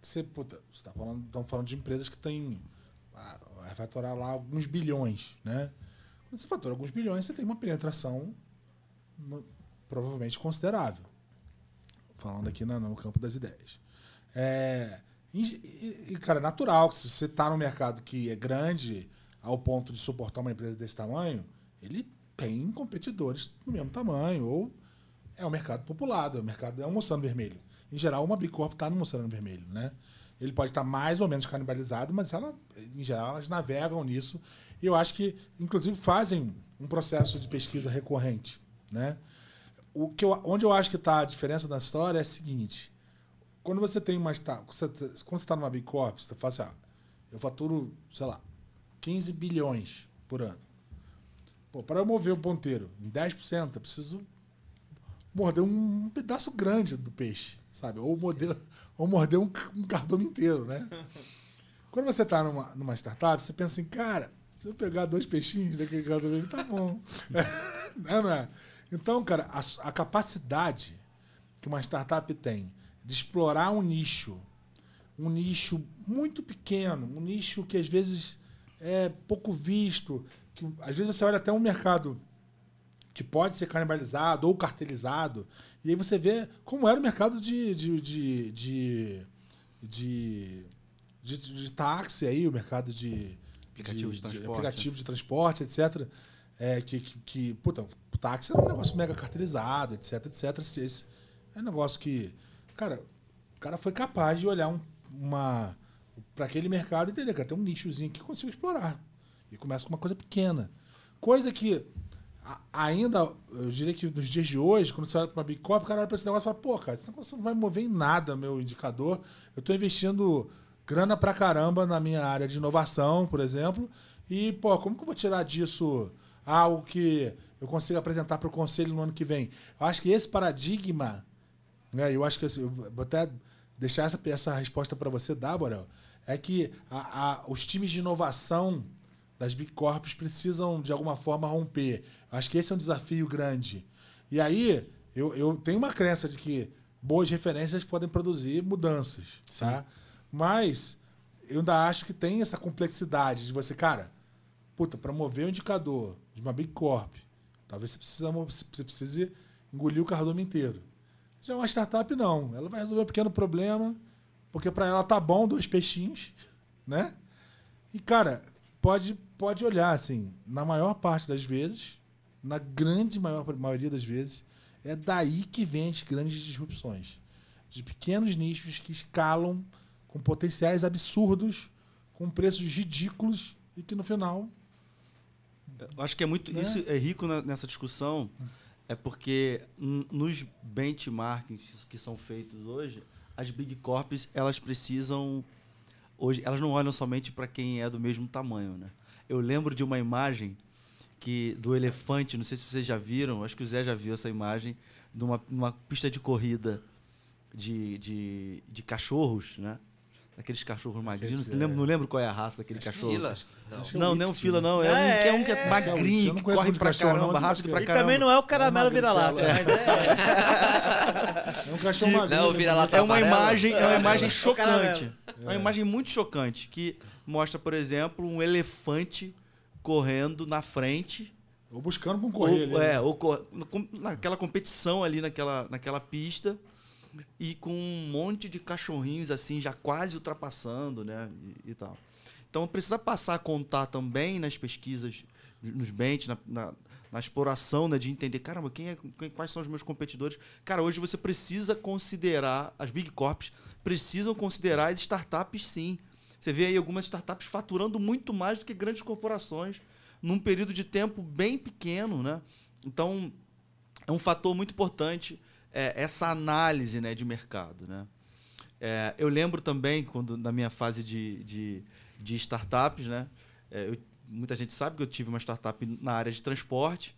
que você, puta, você tá falando, estão falando de empresas que têm ah, vai faturar lá alguns bilhões, né? Quando você fatura alguns bilhões, você tem uma penetração no- provavelmente considerável. Falando aqui na- no campo das ideias. É, e, cara, é natural que se você está no mercado que é grande ao ponto de suportar uma empresa desse tamanho, ele tem competidores do mesmo tamanho, ou é um mercado populado, é um mercado é um oceano vermelho. Em geral, uma Big Corp está no oceano vermelho, né? Ele pode estar mais ou menos canibalizado, mas ela, em geral elas navegam nisso. E eu acho que, inclusive, fazem um processo de pesquisa recorrente, né? O que eu, onde eu acho que está a diferença da história é a seguinte: quando você tem uma sta- quando você está numa Big Corp, você fala assim, ah, eu faturo, sei lá, 15 bilhões por ano. Pô, para eu mover o ponteiro em 10%, eu preciso morder um, pedaço grande do peixe, sabe? Ou morder, ou morder um, um cardume inteiro, né? Quando você está numa, numa startup, você pensa assim, cara, se eu pegar dois peixinhos daquele cardume, tá bom. Não, não é? Então, cara, a, a capacidade que uma startup tem de explorar um nicho, um nicho muito pequeno, um nicho que às vezes é pouco visto, que às vezes você olha até um mercado que pode ser canibalizado ou cartelizado, e aí você vê como era o mercado de, de, de, de, de, de, de táxi aí, o mercado de Aplicativo de transporte, aplicativo de transporte, etc. É, que, que, que, puta, o táxi era um negócio mega cartelizado, etc, etc. Esse, esse é um negócio que, cara, o cara foi capaz de olhar um, uma para aquele mercado e entender, cara, tem um nichozinho que consigo explorar. E começa com uma coisa pequena. Coisa que a- ainda, eu diria que nos dias de hoje, quando você olha para uma Big o cara olha para esse negócio e fala, pô, cara, negócio não vai mover em nada meu indicador. Eu estou investindo grana pra caramba na minha área de inovação, por exemplo, e, pô, como que eu vou tirar disso algo que eu consiga apresentar para o conselho no ano que vem? Eu acho que esse paradigma, né, eu acho que assim, eu vou até deixar essa, essa resposta para você dar, Borel, é que a- a- os times de inovação das Big Corps precisam, de alguma forma, romper. Eu acho que esse é um desafio grande. E aí, eu, eu tenho uma crença de que boas referências podem produzir mudanças, tá? Mas eu ainda acho que tem essa complexidade de você, cara, puta, para mover o indicador de uma Big Corp, talvez você, precisa, você precise engolir o cardume inteiro. Já uma startup, não. Ela vai resolver um pequeno problema, porque para ela tá bom dois peixinhos, né? E, cara, pode, pode olhar, assim, na maior parte das vezes, na grande maior, maioria das vezes, é daí que vem as grandes disrupções. De pequenos nichos que escalam com potenciais absurdos, com preços ridículos e que no final. Eu acho que é muito. Né? Isso é rico na- nessa discussão, é porque n- nos benchmarkings que são feitos hoje, as Big Corps elas precisam. Hoje, elas não olham somente para quem é do mesmo tamanho. Né? Eu lembro de uma imagem que do elefante, não sei se vocês já viram, acho que o Zé já viu essa imagem, de uma, uma pista de corrida de, de, de cachorros, né? Aqueles cachorros magrinhos. Não é. lembro, não lembro qual é a raça daquele cachorro. Fila? Acho que é Não, não é um fila, né? não. É, Ah, um que é um que é, é é. magrinho, não que corre pra cachorro, não, caramba, mas rápido acho pra que- E caramba. também não é o caramelo É vira-lata, mas é. É um cachorro magrinho. Não, o vira-lata É uma imagem, é uma imagem É chocante. É uma imagem muito chocante que mostra, por exemplo, um elefante correndo na frente. Ou buscando um Ou, correio ali. é, né? ou naquela competição ali naquela, naquela pista e com um monte de cachorrinhos assim já quase ultrapassando, né, e, e tal. Então precisa passar a contar também nas pesquisas, nos bench, na, na, na exploração, né, de entender, caramba, quem é, quem- quais são os meus competidores? Cara, hoje você precisa considerar as big corps precisam considerar as startups, sim. Você vê aí algumas startups faturando muito mais do que grandes corporações num período de tempo bem pequeno, né? Então, é um fator muito importante é, essa análise né, de mercado, né? É, eu lembro também, quando na minha fase de, de, de startups, né? é, eu- muita gente sabe que eu tive uma startup na área de transporte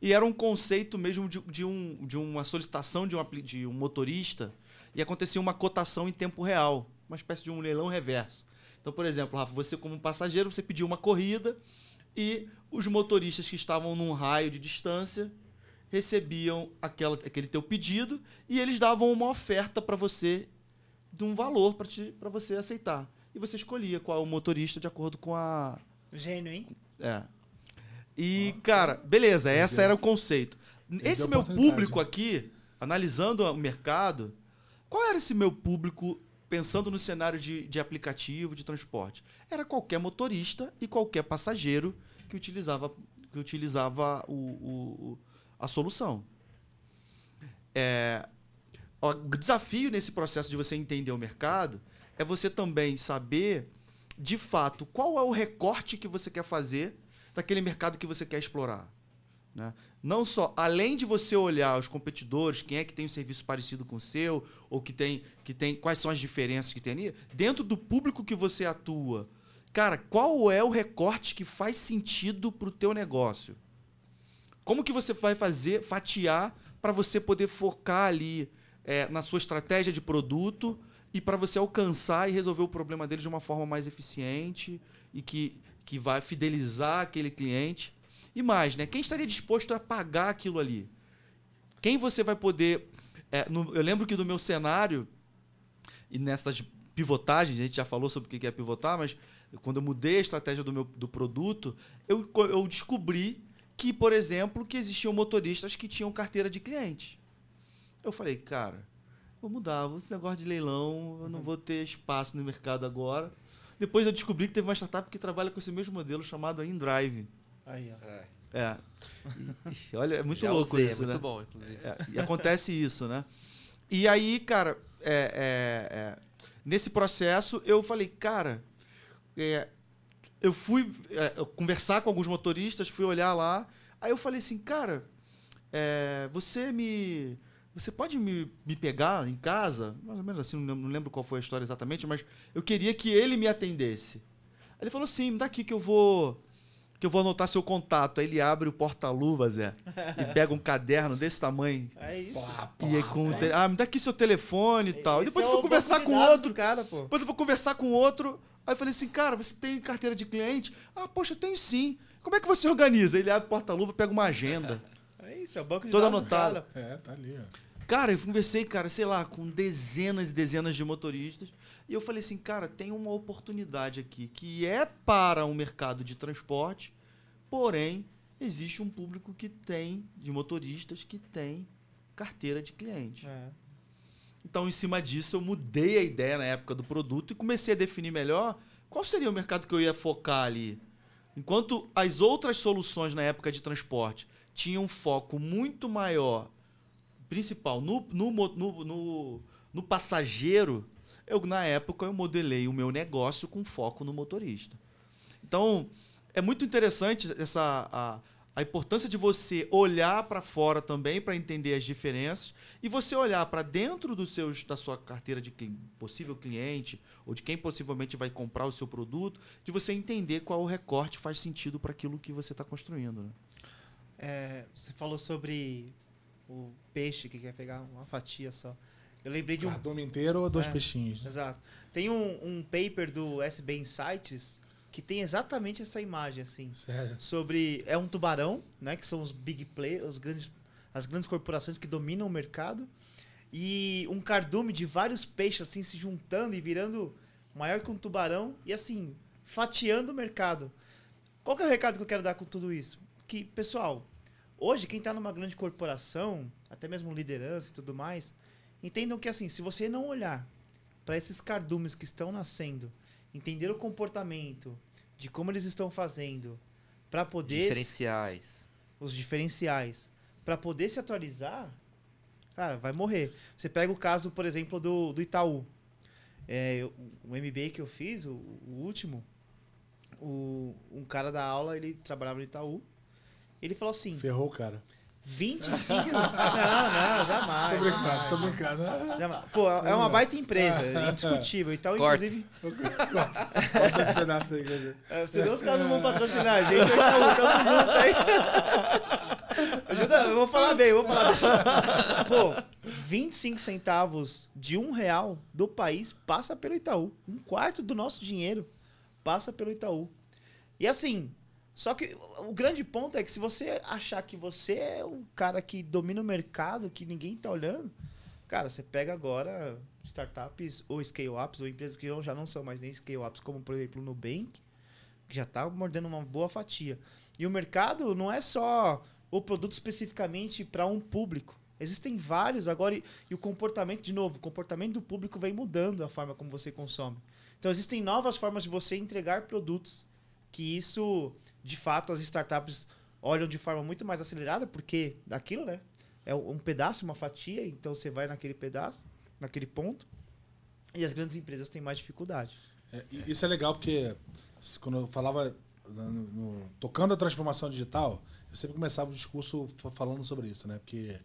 e era um conceito mesmo de, de, um, de uma solicitação de um, de um motorista e acontecia uma cotação em tempo real, uma espécie de um leilão reverso. Então, por exemplo, Rafa, você como passageiro, você pediu uma corrida e os motoristas que estavam num raio de distância, recebiam aquela, aquele teu pedido e eles davam uma oferta para você de um valor para você aceitar. E você escolhia qual é o motorista de acordo com a. Gênio, hein? É. E, cara, beleza, essa era o conceito. Esse meu público aqui, analisando o mercado, qual era esse meu público pensando no cenário de, de aplicativo, de transporte? Era qualquer motorista e qualquer passageiro que utilizava, que utilizava o- o- a solução. É, o desafio nesse processo de você entender o mercado é você também saber, de fato, qual é o recorte que você quer fazer daquele mercado que você quer explorar. né? Não só, além de você olhar os competidores, quem é que tem um serviço parecido com o seu, ou que tem, que tem quais são as diferenças que tem ali, dentro do público que você atua, cara, qual é o recorte que faz sentido para o teu negócio? Como que você vai fazer, fatiar, para você poder focar ali é, na sua estratégia de produto e para você alcançar e resolver o problema deles de uma forma mais eficiente e que, que vai fidelizar aquele cliente. E mais, né? Quem estaria disposto a pagar aquilo ali? Quem você vai poder. é, no- eu lembro que do meu cenário, e nessas pivotagens, a gente já falou sobre o que é pivotar, mas quando eu mudei a estratégia do meu do produto, eu, eu descobri que, por exemplo, que existiam motoristas que tinham carteira de cliente. Eu falei, cara, vou mudar, esse negócio de leilão, eu não vou ter espaço no mercado agora. Depois eu descobri que teve uma startup que trabalha com esse mesmo modelo chamado InDrive. Aí, ó. É, É. E- olha, é muito já louco usei, isso, é muito né? bom, inclusive. É, e acontece isso, né? E aí, cara, é, é, é, nesse processo eu falei, cara, é, eu fui é, conversar com alguns motoristas, fui olhar lá, aí eu falei assim, cara, é, você me. Você pode me, me pegar em casa? Mais ou menos assim, não lembro, não lembro qual foi a história exatamente, mas eu queria que ele me atendesse. Aí ele falou, sim, me dá aqui que eu vou. Que eu vou anotar seu contato. Aí ele abre o porta-luva, Zé, e pega um caderno desse tamanho. É isso. Pá, pá, E aí com te- Ah, me dá aqui seu telefone e tal. E depois é eu vou conversar com outro. cara, pô. Depois eu vou conversar com outro. Aí eu falei assim, cara, você tem carteira de cliente? Ah, poxa, eu tenho sim. Como é que você organiza? Ele abre o porta-luva, pega uma agenda. É isso, é o banco de Toda anotada. cara. É, tá ali, ó. Cara, eu conversei, cara, sei lá, com dezenas e dezenas de motoristas. E eu falei assim, cara, tem uma oportunidade aqui que é para um mercado de transporte, porém, existe um público que tem, de motoristas, que tem carteira de cliente. É. Então, em cima disso, eu mudei a ideia na época do produto e comecei a definir melhor qual seria o mercado que eu ia focar ali. Enquanto as outras soluções na época de transporte tinham um foco muito maior, principal, no, no, no, no, no passageiro, eu, na época, eu modelei o meu negócio com foco no motorista. Então, é muito interessante essa a, a importância de você olhar para fora também para entender as diferenças e você olhar para dentro dos seus da sua carteira de possível cliente ou de quem possivelmente vai comprar o seu produto, de você entender qual o recorte faz sentido para aquilo que você está construindo. Né? É, você falou sobre o peixe que quer pegar uma fatia só. Eu lembrei de um. Cardume inteiro ou dois É. peixinhos? Exato. Tem um, um paper do SB Insights que tem exatamente essa imagem, assim. Sério. Sobre. É um tubarão, né? Que são os big players, os grandes, as grandes corporações que dominam o mercado. E um cardume de vários peixes, assim, se juntando e virando maior que um tubarão. E assim, fatiando o mercado. Qual que é o recado que eu quero dar com tudo isso? Que, pessoal, hoje quem está numa grande corporação, até mesmo liderança e tudo mais, entendam que assim, se você não olhar para esses cardumes que estão nascendo, entender o comportamento de como eles estão fazendo, para poder Diferenciais. os diferenciais, para poder se atualizar, cara, vai morrer. Você pega o caso, por exemplo, do, do Itaú. É, eu- o MBA que eu fiz, o, o último, o, um cara da aula, ele trabalhava no Itaú. Ele falou assim: Ferrou o cara. 25. não, não, jamais. Tô brincando, jamais. tô brincando. Jamais. Pô, é uma baita empresa, indiscutível. Itaú, Corta. inclusive. Corta esse pedaço aí. quer dizer. É, Se Deus caras não vão patrocinar a gente, eu Itaú, tamo junto aí. Ajuda, eu vou falar bem, eu vou falar bem. Pô, 25 centavos de um real do país passa pelo Itaú. Um quarto do nosso dinheiro passa pelo Itaú. E assim, Só que o grande ponto é que se você achar que você é o cara que domina o mercado, que ninguém tá olhando, cara, você pega agora startups ou scale-ups ou empresas que já não são mais nem scale-ups, como por exemplo o Nubank, que já tá mordendo uma boa fatia. E o mercado não é só o produto especificamente para um público. Existem vários agora e, e, o comportamento, de novo, o comportamento do público vem mudando a forma como você consome. Então existem novas formas de você entregar produtos que isso, de fato, as startups olham de forma muito mais acelerada, porque daquilo, né? É um pedaço, uma fatia, então você vai naquele pedaço, naquele ponto, e as grandes empresas têm mais dificuldade. É, isso é legal porque quando eu falava no, no, tocando a transformação digital, eu sempre começava o discurso falando sobre isso, né? Porque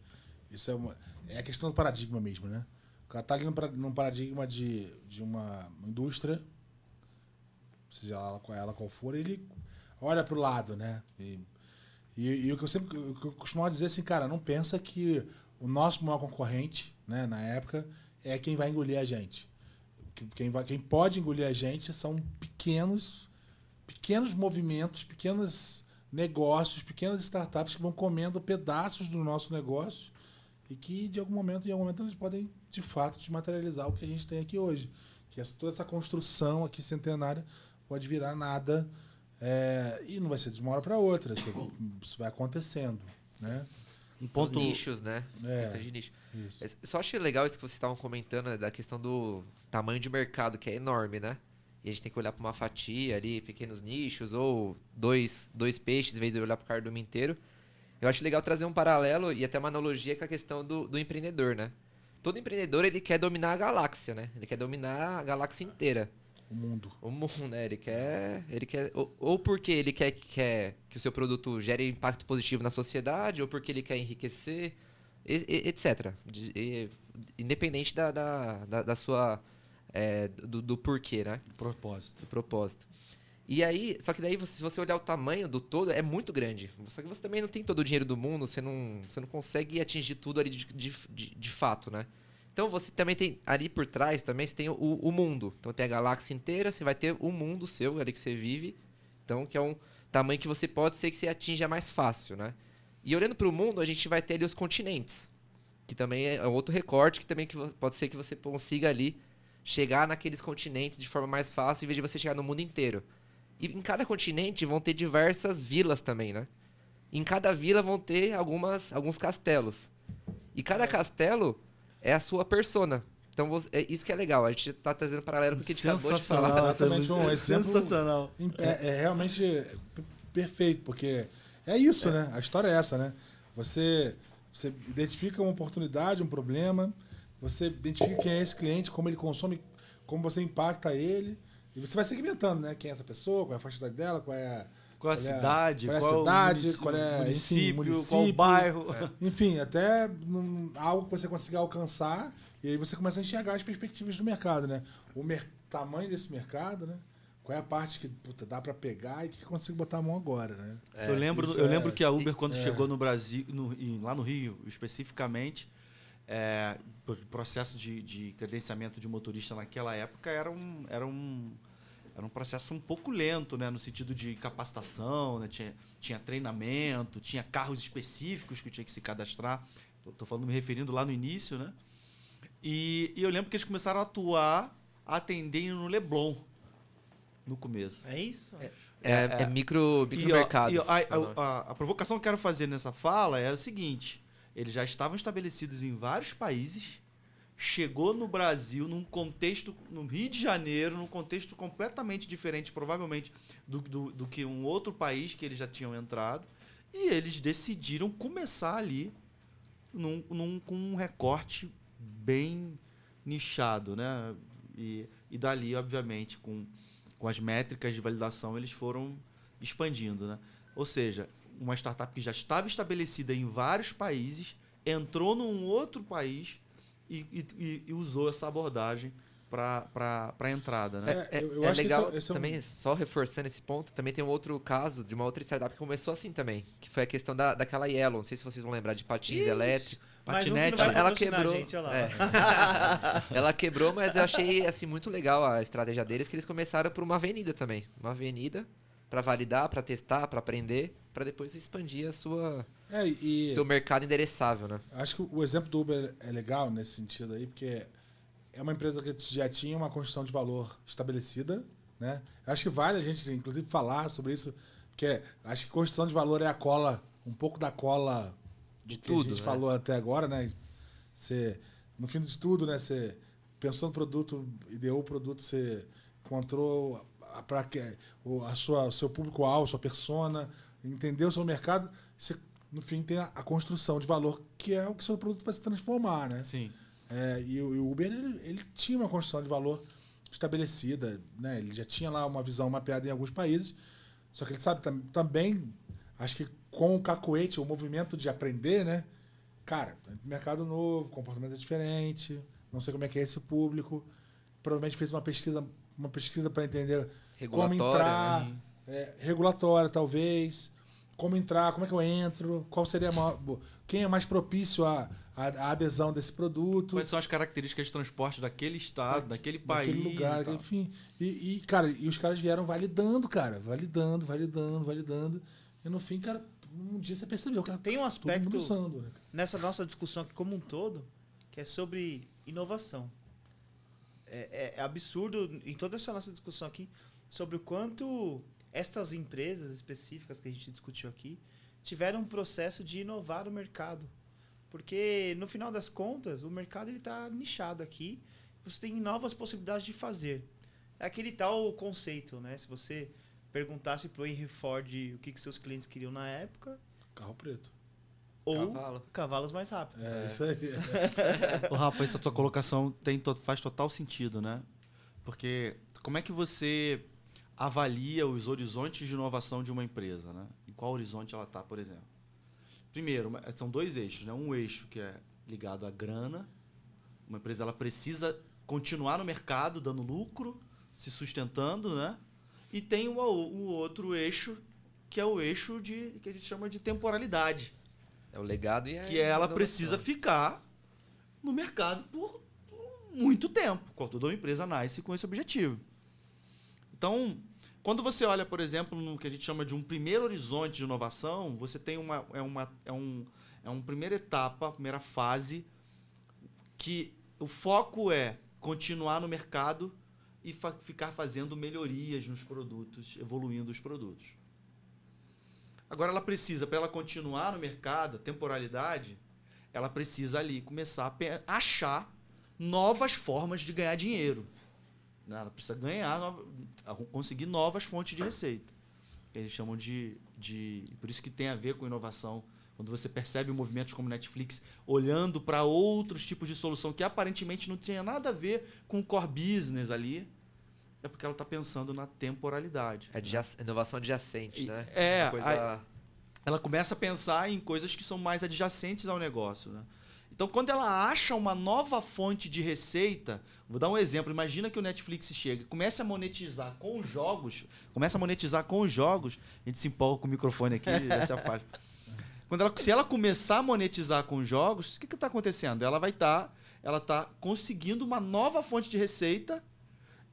isso é, uma, é a questão do paradigma mesmo, né? O cara está ali num paradigma de, de uma indústria seja ela ela qual for, ele olha para o lado, né? E, e, e, o que eu sempre eu costumava dizer assim, cara, não pensa que o nosso maior concorrente, né, na época, é quem vai engolir a gente. Quem, vai, quem pode engolir a gente são pequenos, pequenos movimentos, pequenos negócios, pequenas startups que vão comendo pedaços do nosso negócio e que de algum momento, em algum momento, eles podem de fato desmaterializar o que a gente tem aqui hoje. Que essa, toda essa construção aqui centenária pode virar nada é, e não vai ser de uma hora para outra. Isso vai acontecendo, né? Um ponto... São nichos, né? É, questão de nicho. Isso. Eu só achei legal isso que vocês estavam comentando né, da questão do tamanho de mercado, que é enorme, né? E a gente tem que olhar para uma fatia ali, pequenos nichos, ou dois, dois peixes, em vez de olhar para o cardume inteiro. Eu acho legal trazer um paralelo e até uma analogia com a questão do, do empreendedor, né? Todo empreendedor, ele quer dominar a galáxia, né? Ele quer dominar a galáxia inteira. O mundo. O mundo, né? Ele quer. Ele quer ou, ou, porque ele quer, quer que o seu produto gere impacto positivo na sociedade, ou porque ele quer enriquecer, e, e, etc. E, independente da, da, da, da sua. É, do, do, porquê, né? Propósito. Do propósito. E aí, só que daí, se você olhar o tamanho do todo, é muito grande. Só que você também não tem todo o dinheiro do mundo, você não, você não consegue atingir tudo ali de, de, de, de fato, né? Então você também tem ali por trás também você tem o, o, mundo. Então tem a galáxia inteira, você vai ter o mundo seu ali que você vive. Então que é um tamanho que você pode ser que você atinja mais fácil, né? E olhando para o mundo, a gente vai ter ali os continentes, que também é outro recorte que também que pode ser que você consiga ali chegar naqueles continentes de forma mais fácil em vez de você chegar no mundo inteiro. E em cada continente vão ter diversas vilas também, né? Em cada vila vão ter algumas alguns castelos. E cada castelo é a sua persona. Então, você, é isso que é legal. A gente está trazendo paralelo com o que a gente acabou de falar. Exatamente um exemplo Sensacional. É, é, realmente perfeito, porque é isso, é. né? A história é essa, né? Você, você identifica uma oportunidade, um problema, você identifica quem é esse cliente, como ele consome, como você impacta ele, e você vai segmentando, né? Quem é essa pessoa, qual é a faixa dela, qual é a qual a cidade, qual, qual, a cidade, qual é município, enfim, município, qual o bairro. É. Enfim, até num, algo que você consiga alcançar e aí você começa a enxergar as perspectivas do mercado, né? O mer tamanho desse mercado, né? Qual é a parte que puta, dá para pegar e que consigo botar a mão agora, né? É, eu lembro, eu é, lembro que a Uber quando é. chegou no Brasil, no, lá no Rio especificamente, é, o processo de, de credenciamento de motorista naquela época era um, era um era um processo um pouco lento, né? No sentido de capacitação, né? tinha, tinha treinamento, tinha carros específicos que tinha que se cadastrar. Estou falando, me referindo lá no início, né? E, e, eu lembro que eles começaram a atuar atendendo no Leblon no começo. É isso? É, é, é, é micro, micromercados. A, a, a, provocação que eu quero fazer nessa fala é o seguinte: eles já estavam estabelecidos em vários países chegou no Brasil num contexto, no Rio de Janeiro, num contexto completamente diferente, provavelmente, do, do, do, que um outro país que eles já tinham entrado. E eles decidiram começar ali num, num, com um recorte bem nichado, né? E, e dali, obviamente, com, com as métricas de validação, eles foram expandindo, né? Ou seja, uma startup que já estava estabelecida em vários países, entrou num outro país e, e, e usou essa abordagem para a entrada, né? É, eu, eu é legal esse é, esse é também, um... só reforçando esse ponto, também tem um outro caso de uma outra startup que começou assim também, que foi a questão da, daquela Yellow, não sei se vocês vão lembrar, de patins elétricos. Patinete. Ela, ela quebrou. Gente, é. ela quebrou, mas eu achei assim muito legal a estratégia deles, que eles começaram por uma avenida também. Uma avenida para validar, para testar, para aprender, para depois expandir a sua É, e seu mercado endereçável, né? acho que o exemplo do Uber é legal nesse sentido aí, porque é uma empresa que já tinha uma construção de valor estabelecida, né? Acho que vale a gente, inclusive, falar sobre isso, porque acho que construção de valor é a cola, um pouco da cola De que tudo, a gente né? falou até agora, né? Você, no fim de tudo, né? Você pensou no produto, ideou o produto, você encontrou para que o a sua, seu público-alvo, sua persona, entendeu o seu mercado, você, no fim, tem a, a construção de valor, que é o que seu produto vai se transformar, né? Sim. É, e, o, e o Uber, ele, ele tinha uma construção de valor estabelecida, né? Ele já tinha lá uma visão mapeada em alguns países, só que ele sabe tam- também, acho que com o cacoete, o movimento de aprender, né? Cara, mercado novo, comportamento é diferente, não sei como é que é esse público. Provavelmente fez uma pesquisa, uma pesquisa para entender como entrar, né? é, regulatória talvez, como entrar, como é que eu entro, qual seria a maior, quem é mais propício à, à, à adesão desse produto Quais são as características de transporte daquele estado, daquele país? daquele lugar, e enfim. E, e, cara, e os caras vieram validando, cara, validando, validando, validando. E no fim, cara, um dia você percebeu, cara, Tem um todo aspecto usando, né? nessa nossa discussão aqui como um todo, que é sobre inovação. É, é- é absurdo em toda essa nossa discussão aqui sobre o quanto estas empresas específicas que a gente discutiu aqui tiveram um processo de inovar o mercado. Porque, no final das contas, o mercado está nichado aqui. Você tem novas possibilidades de fazer. É aquele tal conceito, né? Se você perguntasse para o Henry Ford o que, que seus clientes queriam na época, Carro preto. Ou Cavalo. cavalos mais rápidos. É, isso aí. Ô, Rafa, essa tua colocação tem faz total sentido, né? Porque como é que você avalia os horizontes de inovação de uma empresa, né? Em qual horizonte ela está, por exemplo? Primeiro, são dois eixos, né? Um eixo que é ligado à grana. Uma empresa ela precisa continuar no mercado, dando lucro, se sustentando, né? E tem o, o outro eixo que é o eixo de que a gente chama de temporalidade É o legado e a que ela inovação. precisa ficar no mercado por muito tempo. Quando toda empresa nasce com esse objetivo. Então, quando você olha, por exemplo, no que a gente chama de um primeiro horizonte de inovação, você tem uma é uma é um é uma primeira etapa, primeira fase que o foco é continuar no mercado e fa- ficar fazendo melhorias nos produtos, evoluindo os produtos. Agora ela precisa, para ela continuar no mercado, temporalidade, ela precisa ali começar a achar novas formas de ganhar dinheiro. né? Ela precisa ganhar, conseguir novas fontes de receita. Eles chamam de, de. Por isso que tem a ver com inovação. Quando você percebe movimentos como Netflix olhando para outros tipos de solução que aparentemente não tinha nada a ver com o core business ali, é porque ela está pensando na temporalidade. É adjac- inovação adjacente, E- né? é, coisa ela começa a pensar em coisas que são mais adjacentes ao negócio. Né? Então, quando ela acha uma nova fonte de receita, vou dar um exemplo. Imagina que o Netflix chega, e começa a monetizar com os jogos, começa a monetizar com os jogos, a gente se empolga com o microfone aqui, já se afasta. Quando ela, se ela começar a monetizar com os jogos, o que está acontecendo? Ela vai estar, ela tá conseguindo uma nova fonte de receita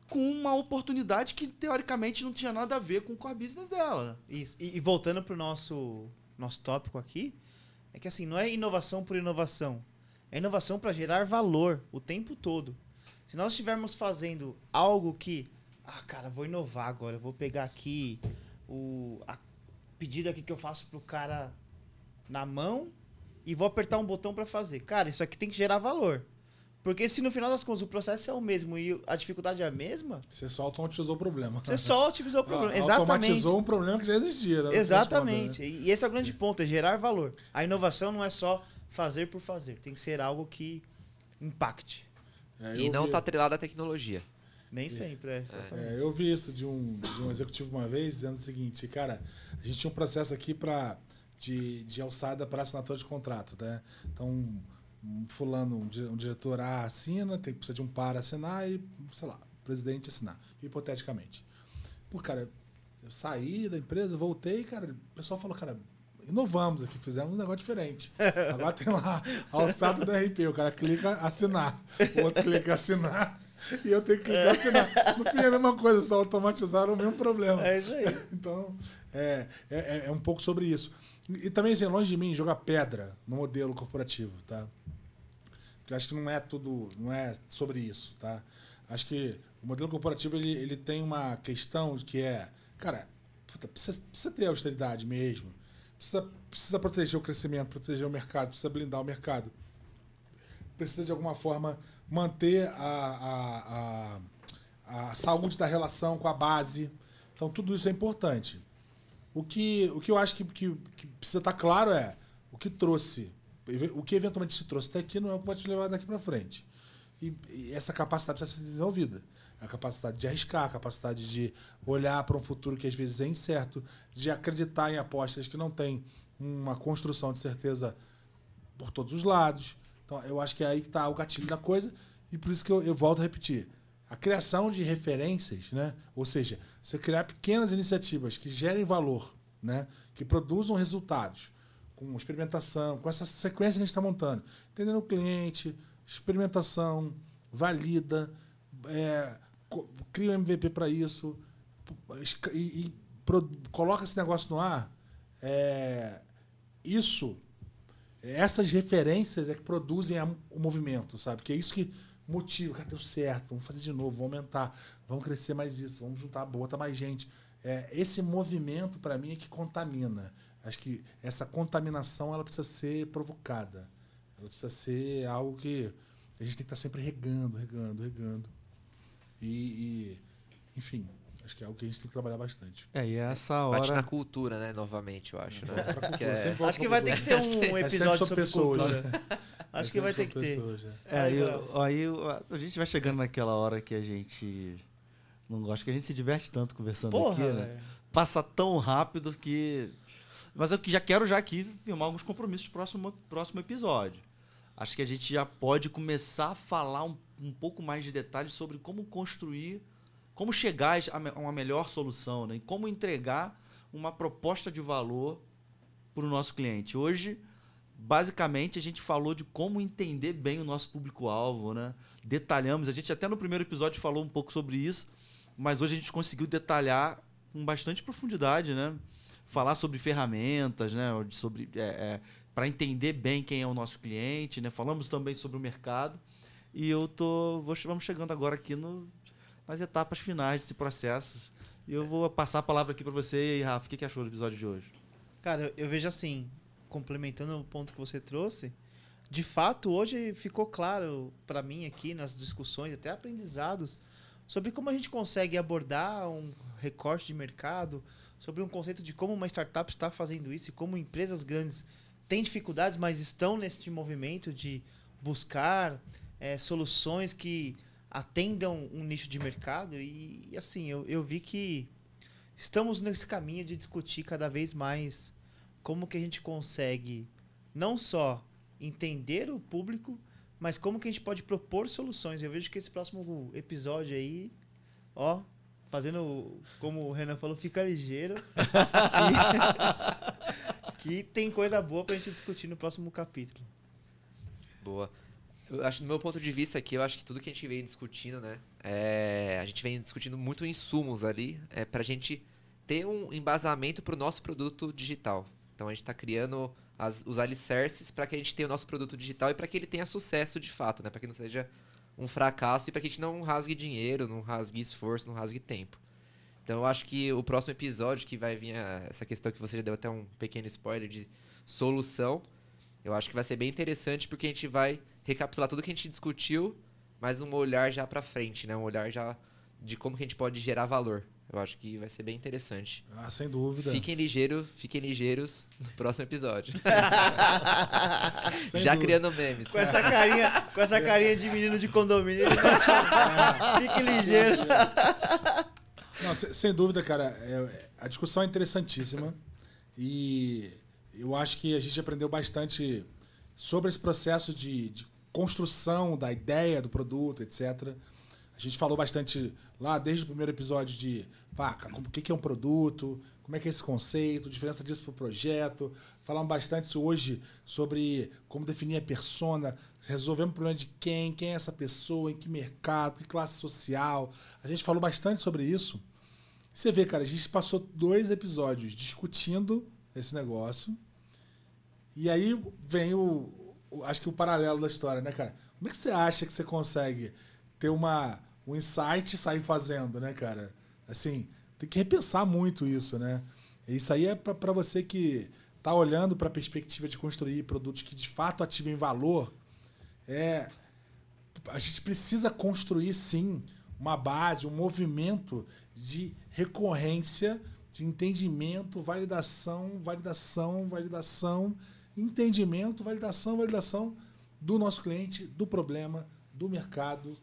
com uma oportunidade que teoricamente não tinha nada a ver com o core business dela. Isso. E, e voltando pro nosso, nosso tópico aqui, é que assim, não é inovação por inovação. É inovação para gerar valor o tempo todo. Se nós estivermos fazendo algo que, ah, cara, vou inovar agora, vou pegar aqui o a pedida aqui que eu faço pro cara na mão e vou apertar um botão para fazer. Cara, isso aqui tem que gerar valor. Porque se no final das contas o processo é o mesmo e a dificuldade é a mesma, Você só automatizou o problema. você só otimizou o problema. Ah, Exatamente. Automatizou um problema que já existia. Né? Exatamente. E esse é o grande ponto, é gerar valor. A inovação não é só fazer por fazer, tem que ser algo que impacte. É, E não vi- tá atrelado à tecnologia. Nem sempre é. exatamente. É, eu vi isso de um, de um executivo uma vez dizendo o seguinte, cara, a gente tinha um processo aqui para de, de alçada para assinatura de contrato, né? Então, um fulano, um, um diretor A assina, tem que precisar de um par assinar e, sei lá, o presidente assinar, hipoteticamente. Pô, cara, eu saí da empresa, voltei, cara, o pessoal falou, cara, inovamos aqui, fizemos um negócio diferente. Agora tem lá a alçada do RP, o cara clica assinar, o outro clica assinar e eu tenho que clicar e assinar. No fim é a mesma coisa, só automatizaram o mesmo problema. É isso aí. Então, é, é, é um pouco sobre isso. E também, assim, longe de mim jogar pedra no modelo corporativo, tá? Eu acho que não é tudo, não é sobre isso, tá? Acho que o modelo corporativo, ele, ele tem uma questão que é, cara, puta, precisa, precisa ter austeridade mesmo. Precisa, precisa proteger o crescimento, proteger o mercado, precisa blindar o mercado. Precisa, de alguma forma, manter a, a, a, a saúde da relação com a base. Então, tudo isso é importante. O que, o que eu acho que, que, que precisa estar claro é o que trouxe, o que eventualmente se trouxe até aqui não é o que vai te levar daqui para frente. E, e, essa capacidade precisa ser desenvolvida. A capacidade de arriscar, a capacidade de olhar para um futuro que às vezes é incerto, de acreditar em apostas que não tem uma construção de certeza por todos os lados. Então, eu acho que é aí que está o gatilho da coisa. E por isso que eu, eu volto a repetir. A criação de referências, né? ou seja, você criar pequenas iniciativas que gerem valor, né? que produzam resultados, com experimentação, com essa sequência que a gente está montando. Entendendo o cliente, experimentação, valida, é, cria um MVP para isso e, e pro, coloca esse negócio no ar. É, isso, essas referências é que produzem a, o movimento, sabe? Que é isso que motiva, cara, deu certo, vamos fazer de novo, vamos aumentar, vamos crescer mais isso, vamos juntar, botar mais gente. É, esse movimento, para mim, é que contamina. Acho que essa contaminação ela precisa ser provocada. Ela precisa ser algo que a gente tem que estar sempre regando, regando, regando. E, e, enfim, acho que é algo que a gente tem que trabalhar bastante. É, e é essa hora. Bate na cultura, né? Novamente, eu acho. Né? Cultura, é... Acho que vai ter que ter um É episódio sempre sobre pessoas, cultura. né? Acho É que vai ter que ter. pessoas, né? É, Aí, aí, aí a gente vai chegando naquela hora que a gente não gosta, que a gente se diverte tanto conversando Porra, aqui, né? Passa tão rápido que. Mas eu já quero já aqui filmar alguns compromissos pro próximo, próximo episódio. Acho que a gente já pode começar a falar um, um pouco mais de detalhes sobre como construir, como chegar a uma melhor solução, né? E como entregar uma proposta de valor para o nosso cliente. Hoje, basicamente, a gente falou de como entender bem o nosso público-alvo, né? Detalhamos, a gente até no primeiro episódio falou um pouco sobre isso, mas hoje a gente conseguiu detalhar com bastante profundidade, né? Falar sobre ferramentas, né? Sobre para entender bem quem é o nosso cliente, né? Falamos também sobre o mercado e eu tô vou, vamos chegando agora aqui no, nas etapas finais desse processo. E eu vou passar a palavra aqui para você e Rafa, o que, que achou do episódio de hoje? Cara, eu vejo assim, complementando o ponto que você trouxe, de fato, hoje ficou claro para mim aqui nas discussões, até aprendizados, sobre como a gente consegue abordar um recorte de mercado, sobre um conceito de como uma startup está fazendo isso e como empresas grandes têm dificuldades, mas estão neste movimento de buscar eh, soluções que atendam um nicho de mercado. E, assim, eu, eu vi que estamos nesse caminho de discutir cada vez mais como que a gente consegue não só entender o público, mas como que a gente pode propor soluções. Eu vejo que esse próximo episódio aí, ó, fazendo como o Renan falou, fica ligeiro. que, que tem coisa boa pra gente discutir no próximo capítulo. Boa. Eu acho, do meu ponto de vista aqui, eu acho que tudo que a gente vem discutindo, né? é, a gente vem discutindo muito insumos ali, é, pra gente ter um embasamento pro nosso produto digital. Então a gente tá criando as- os alicerces para que a gente tenha o nosso produto digital e para que ele tenha sucesso de fato, né? Para que não seja um fracasso e para que a gente não rasgue dinheiro, não rasgue esforço, não rasgue tempo. Então eu acho que o próximo episódio que vai vir essa questão que você já deu até um pequeno spoiler de solução, eu acho que vai ser bem interessante porque a gente vai recapitular tudo que a gente discutiu, mas um olhar já para frente, né? Um olhar já de como que a gente pode gerar valor. Eu acho que vai ser bem interessante. Ah, sem dúvida. Fiquem ligeiros, fiquem ligeiros no próximo episódio. Já dúvida. criando memes. Com essa carinha, com essa carinha de menino de condomínio, ele vai te- fique ligeiro. Não, se- sem dúvida, cara. é- a discussão é interessantíssima. E eu acho que a gente aprendeu bastante sobre esse processo de, de construção da ideia do produto, etc. A gente falou bastante lá desde o primeiro episódio de como- o que é um produto, como é que é esse conceito, diferença disso para o projeto. Falamos bastante hoje sobre como definir a persona, resolvemos o problema de quem, quem é essa pessoa, em que mercado, que classe social. A gente falou bastante sobre isso. Você vê, cara, a gente passou dois episódios discutindo esse negócio. E aí vem o, o- Acho que o paralelo da história, né, cara? Como é que você acha que você consegue ter uma, um insight e sair fazendo, né, cara? Assim, tem que repensar muito isso, né? Isso aí é pra você que tá olhando para a perspectiva de construir produtos que de fato ativem valor. É, a gente precisa construir sim uma base, um movimento de recorrência, de entendimento, validação, validação, validação, entendimento, validação, validação do nosso cliente, do problema, do mercado,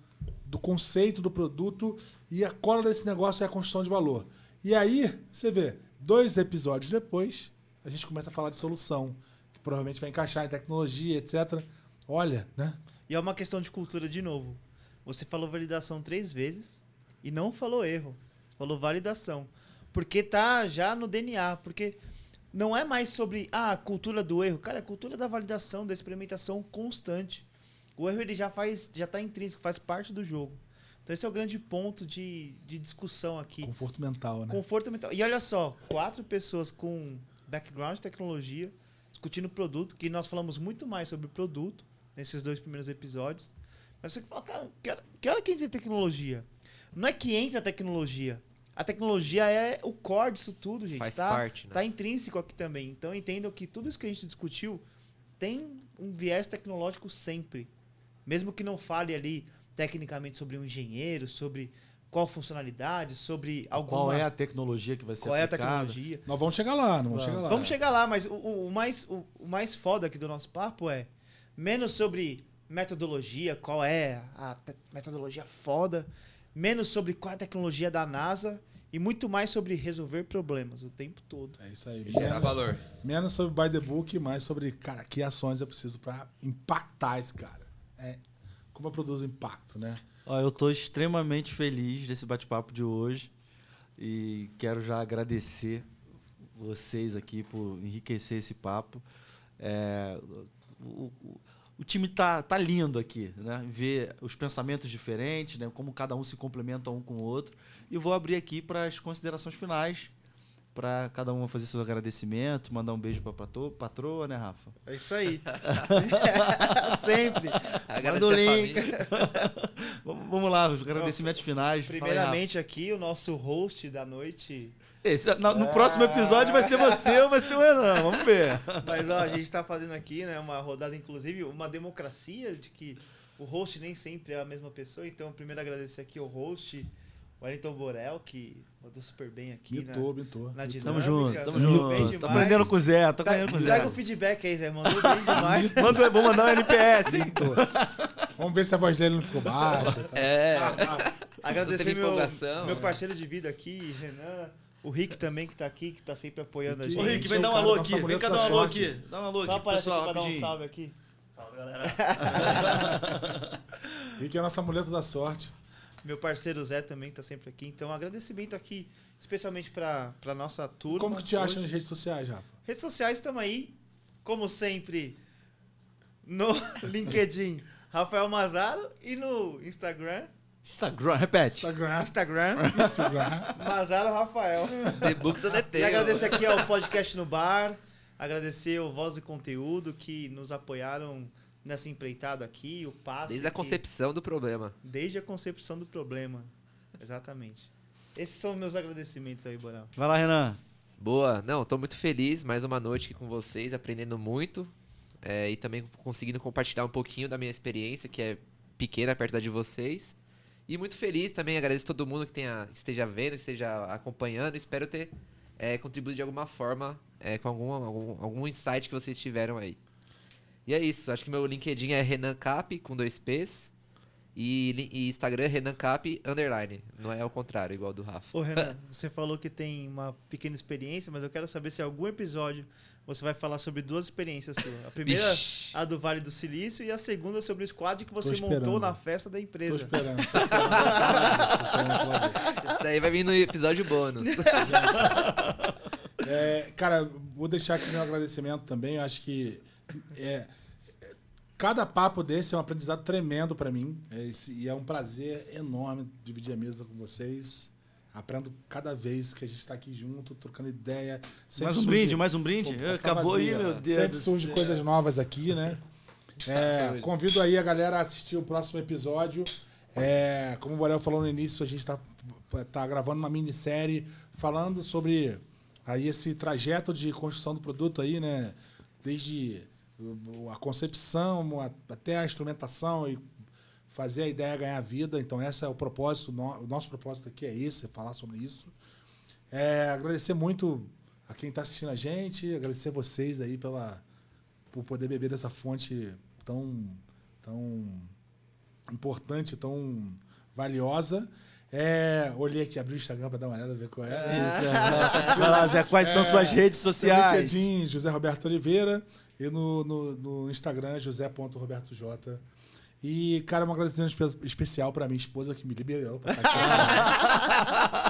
do conceito do produto e a cola desse negócio é a construção de valor. E aí, você vê, dois episódios depois, a gente começa a falar de solução, que provavelmente vai encaixar em tecnologia, etc. Olha, né? E é uma questão de cultura de novo. Você falou validação três vezes e não falou erro. Você falou validação. Porque tá já no DNA. Porque não é mais sobre ah, a cultura do erro. Cara, é a cultura da validação, da experimentação constante. O erro ele já faz, já tá intrínseco, faz parte do jogo. Então esse é o grande ponto de, de discussão aqui. Conforto mental, né? Conforto mental. E olha só, quatro pessoas com background de tecnologia discutindo produto, que nós falamos muito mais sobre produto nesses dois primeiros episódios. Mas você fala, cara, que hora, que hora que entra a tecnologia? Não é que entra a tecnologia. A tecnologia é o core disso tudo, gente. Faz tá, parte, né? Tá intrínseco aqui também. Então entendam que tudo isso que a gente discutiu tem um viés tecnológico sempre. Mesmo que não fale ali tecnicamente sobre um engenheiro, sobre qual funcionalidade, sobre alguma Qual é a tecnologia que vai ser qual é a aplicada? tecnologia. Nós vamos chegar lá, não vamos chegar lá. Vamos chegar lá, mas o, o- mais, o, o mais foda aqui do nosso papo é menos sobre metodologia, qual é a metodologia foda, menos sobre qual é a tecnologia da NASA e muito mais sobre resolver problemas o tempo todo. É isso aí. Gerar Menos, valor. menos sobre by the book, mais sobre, cara, que ações eu preciso pra impactar esse cara. É, como eu produzo impacto, né? Ó, eu tô extremamente feliz desse bate-papo de hoje e quero já agradecer vocês aqui por enriquecer esse papo. É, o, o- o time tá, tá lindo aqui, né? Ver os pensamentos diferentes, né? Como cada um se complementa um com o outro. E vou abrir aqui para as considerações finais, para cada um fazer seu agradecimento, mandar um beijo para patroa, patroa, né, Rafa? É isso aí. Sempre. Agradecer o a link. Vamos lá, os agradecimentos finais. Fala aí, Rafa. Primeiramente aqui, o nosso host da noite. Esse, na- no próximo episódio vai ser você ou vai ser o Renan, vamos ver. Mas ó, a gente tá fazendo aqui, né, uma rodada, inclusive, uma democracia de que o host nem sempre é a mesma pessoa. Então, primeiro agradecer aqui ao host, o Wellington Borel, que mandou super bem aqui na, Mitou, mitou. na dinâmica. Tamo junto, tamo junto. Tô aprendendo com o Zé, tô Tá- aprendendo com o Zé. Traga o feedback aí, Zé. Mandou bem demais. Manda, vou mandar um NPS, hein? Mitou. Vamos ver se a voz dele não ficou baixa. tá? É. Agradecer teve meu, meu né? parceiro de vida aqui, Renan. O Rick também, que tá aqui, que tá sempre apoiando a gente. Ô, Rick, vem dar um alô aqui. Vem cá dar um alô aqui. Dá um alô Só aqui, pessoal, pra dar um salve aqui. Salve, galera. Rick é a nossa muleta da sorte. Meu parceiro Zé também tá sempre aqui. Então, agradecimento aqui, especialmente pra, pra nossa turma. Como que te acha nas redes sociais, Rafa? Redes sociais estamos aí, como sempre, no LinkedIn, Rafael Mazaro e no Instagram, Instagram, repete. Instagram. Instagram, Instagram. Mazaro Rafael. The Books on the E agradecer aqui ao podcast no bar, agradecer o Voz e Conteúdo que nos apoiaram nessa empreitada aqui, o passo. Desde a que- concepção do problema. Desde a concepção do problema. Exatamente. Esses são meus agradecimentos aí, Boral. Vai lá, Renan. Boa, não, tô muito feliz, mais uma noite aqui com vocês, aprendendo muito é, e também conseguindo compartilhar um pouquinho da minha experiência, que é pequena perto da de vocês. E muito feliz também, agradeço todo mundo que tenha, esteja vendo, esteja acompanhando, espero ter é, contribuído de alguma forma é, com algum, algum, algum insight que vocês tiveram aí. E é isso, acho que meu LinkedIn é Renan Cap, com dois P's. E, e Instagram RenanCap underline. Não é o contrário, igual do Rafa. Ô, Renan, você falou que tem uma pequena experiência, mas eu quero saber se em algum episódio você vai falar sobre duas experiências suas. A primeira, a do Vale do Silício, e a segunda sobre o squad que você montou na festa da empresa. esperando. Tô esperando tô. Isso aí vai vir no episódio bônus. É, cara, vou deixar aqui meu agradecimento também. Eu acho que é, cada papo desse é um aprendizado tremendo pra mim. É, esse- e é um prazer enorme dividir a mesa com vocês. Aprendo cada vez que a gente tá aqui junto, trocando ideia. Sempre Mais um surge- brinde, mais um brinde. Pô, tá Acabou aí, vazia. meu Deus. Sempre surgem coisas novas aqui, né? É, convido aí a galera a assistir o próximo episódio. É, como o Borel falou no início, a gente está tá gravando uma minissérie falando sobre aí esse trajeto de construção do produto aí, né? Desde a concepção a- até a instrumentação e fazer a ideia ganhar vida. Então, esse é o propósito. O nosso propósito aqui é esse, é falar sobre isso. É, agradecer muito a quem está assistindo a gente, agradecer vocês aí pela, por poder beber dessa fonte tão, tão importante, tão valiosa. É, olhei aqui, abri o Instagram para dar uma olhada, ver qual é. Isso, é. Lá, Zé, quais são suas redes No sociais? LinkedIn, José Roberto Oliveira. E no, no, no Instagram, josé.robertojota. E, cara, um agradecimento espe- especial pra minha esposa que me liberou pra estar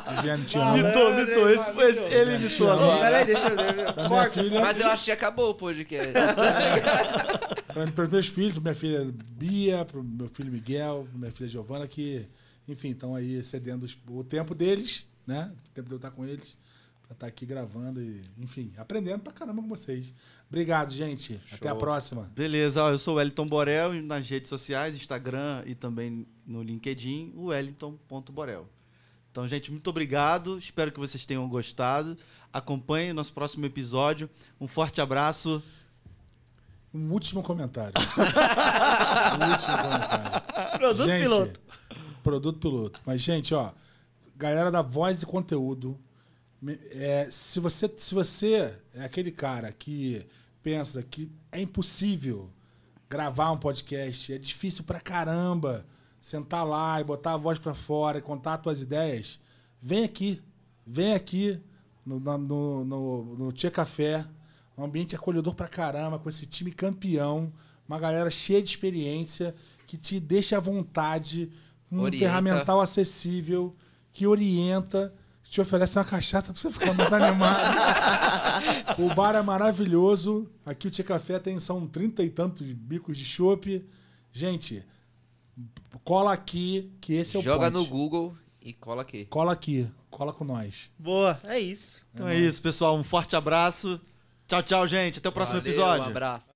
aqui. Viviane, te amo. Mitou, mitou. Esse, foi esse, ele mitou agora. Peraí, deixa eu ver. Corta. filha, Mas eu acho que acabou o podcast. para os meus filhos, pra minha filha Bia, pro meu filho Miguel, pra minha filha Giovana, que, enfim, estão aí cedendo o tempo deles, né? O tempo de eu estar com eles, pra estar aqui gravando e, enfim, aprendendo pra caramba com vocês. Obrigado, gente. Até a Show. próxima. Beleza, eu sou o Wellington Borel nas redes sociais, Instagram e também no LinkedIn, o wellington.borel. Então, gente, muito obrigado. Espero que vocês tenham gostado. Acompanhe o nosso próximo episódio. Um forte abraço. Um último comentário. um último comentário. Produto gente, piloto. Produto piloto. Mas, gente, ó, galera da voz e conteúdo, é, se, você, se você é aquele cara que pensa que é impossível gravar um podcast, é difícil pra caramba sentar lá e botar a voz pra fora e contar as tuas ideias, vem aqui. Vem aqui no, no, no, no Tia Café. Um ambiente acolhedor pra caramba, com esse time campeão, uma galera cheia de experiência, que te deixa à vontade, um Orienta. ferramental acessível, que orienta, te oferece uma cachaça pra você ficar mais animado. o bar é maravilhoso. Aqui o Tia Café tem são trinta e tantos bicos de chopp. Gente, cola aqui, que esse é o Joga point. no Google e cola aqui. Cola aqui, cola com nós. Boa, é isso. Então é, isso, pessoal. Um forte abraço. Tchau, tchau, gente. Até o próximo Valeu, episódio. Um abraço.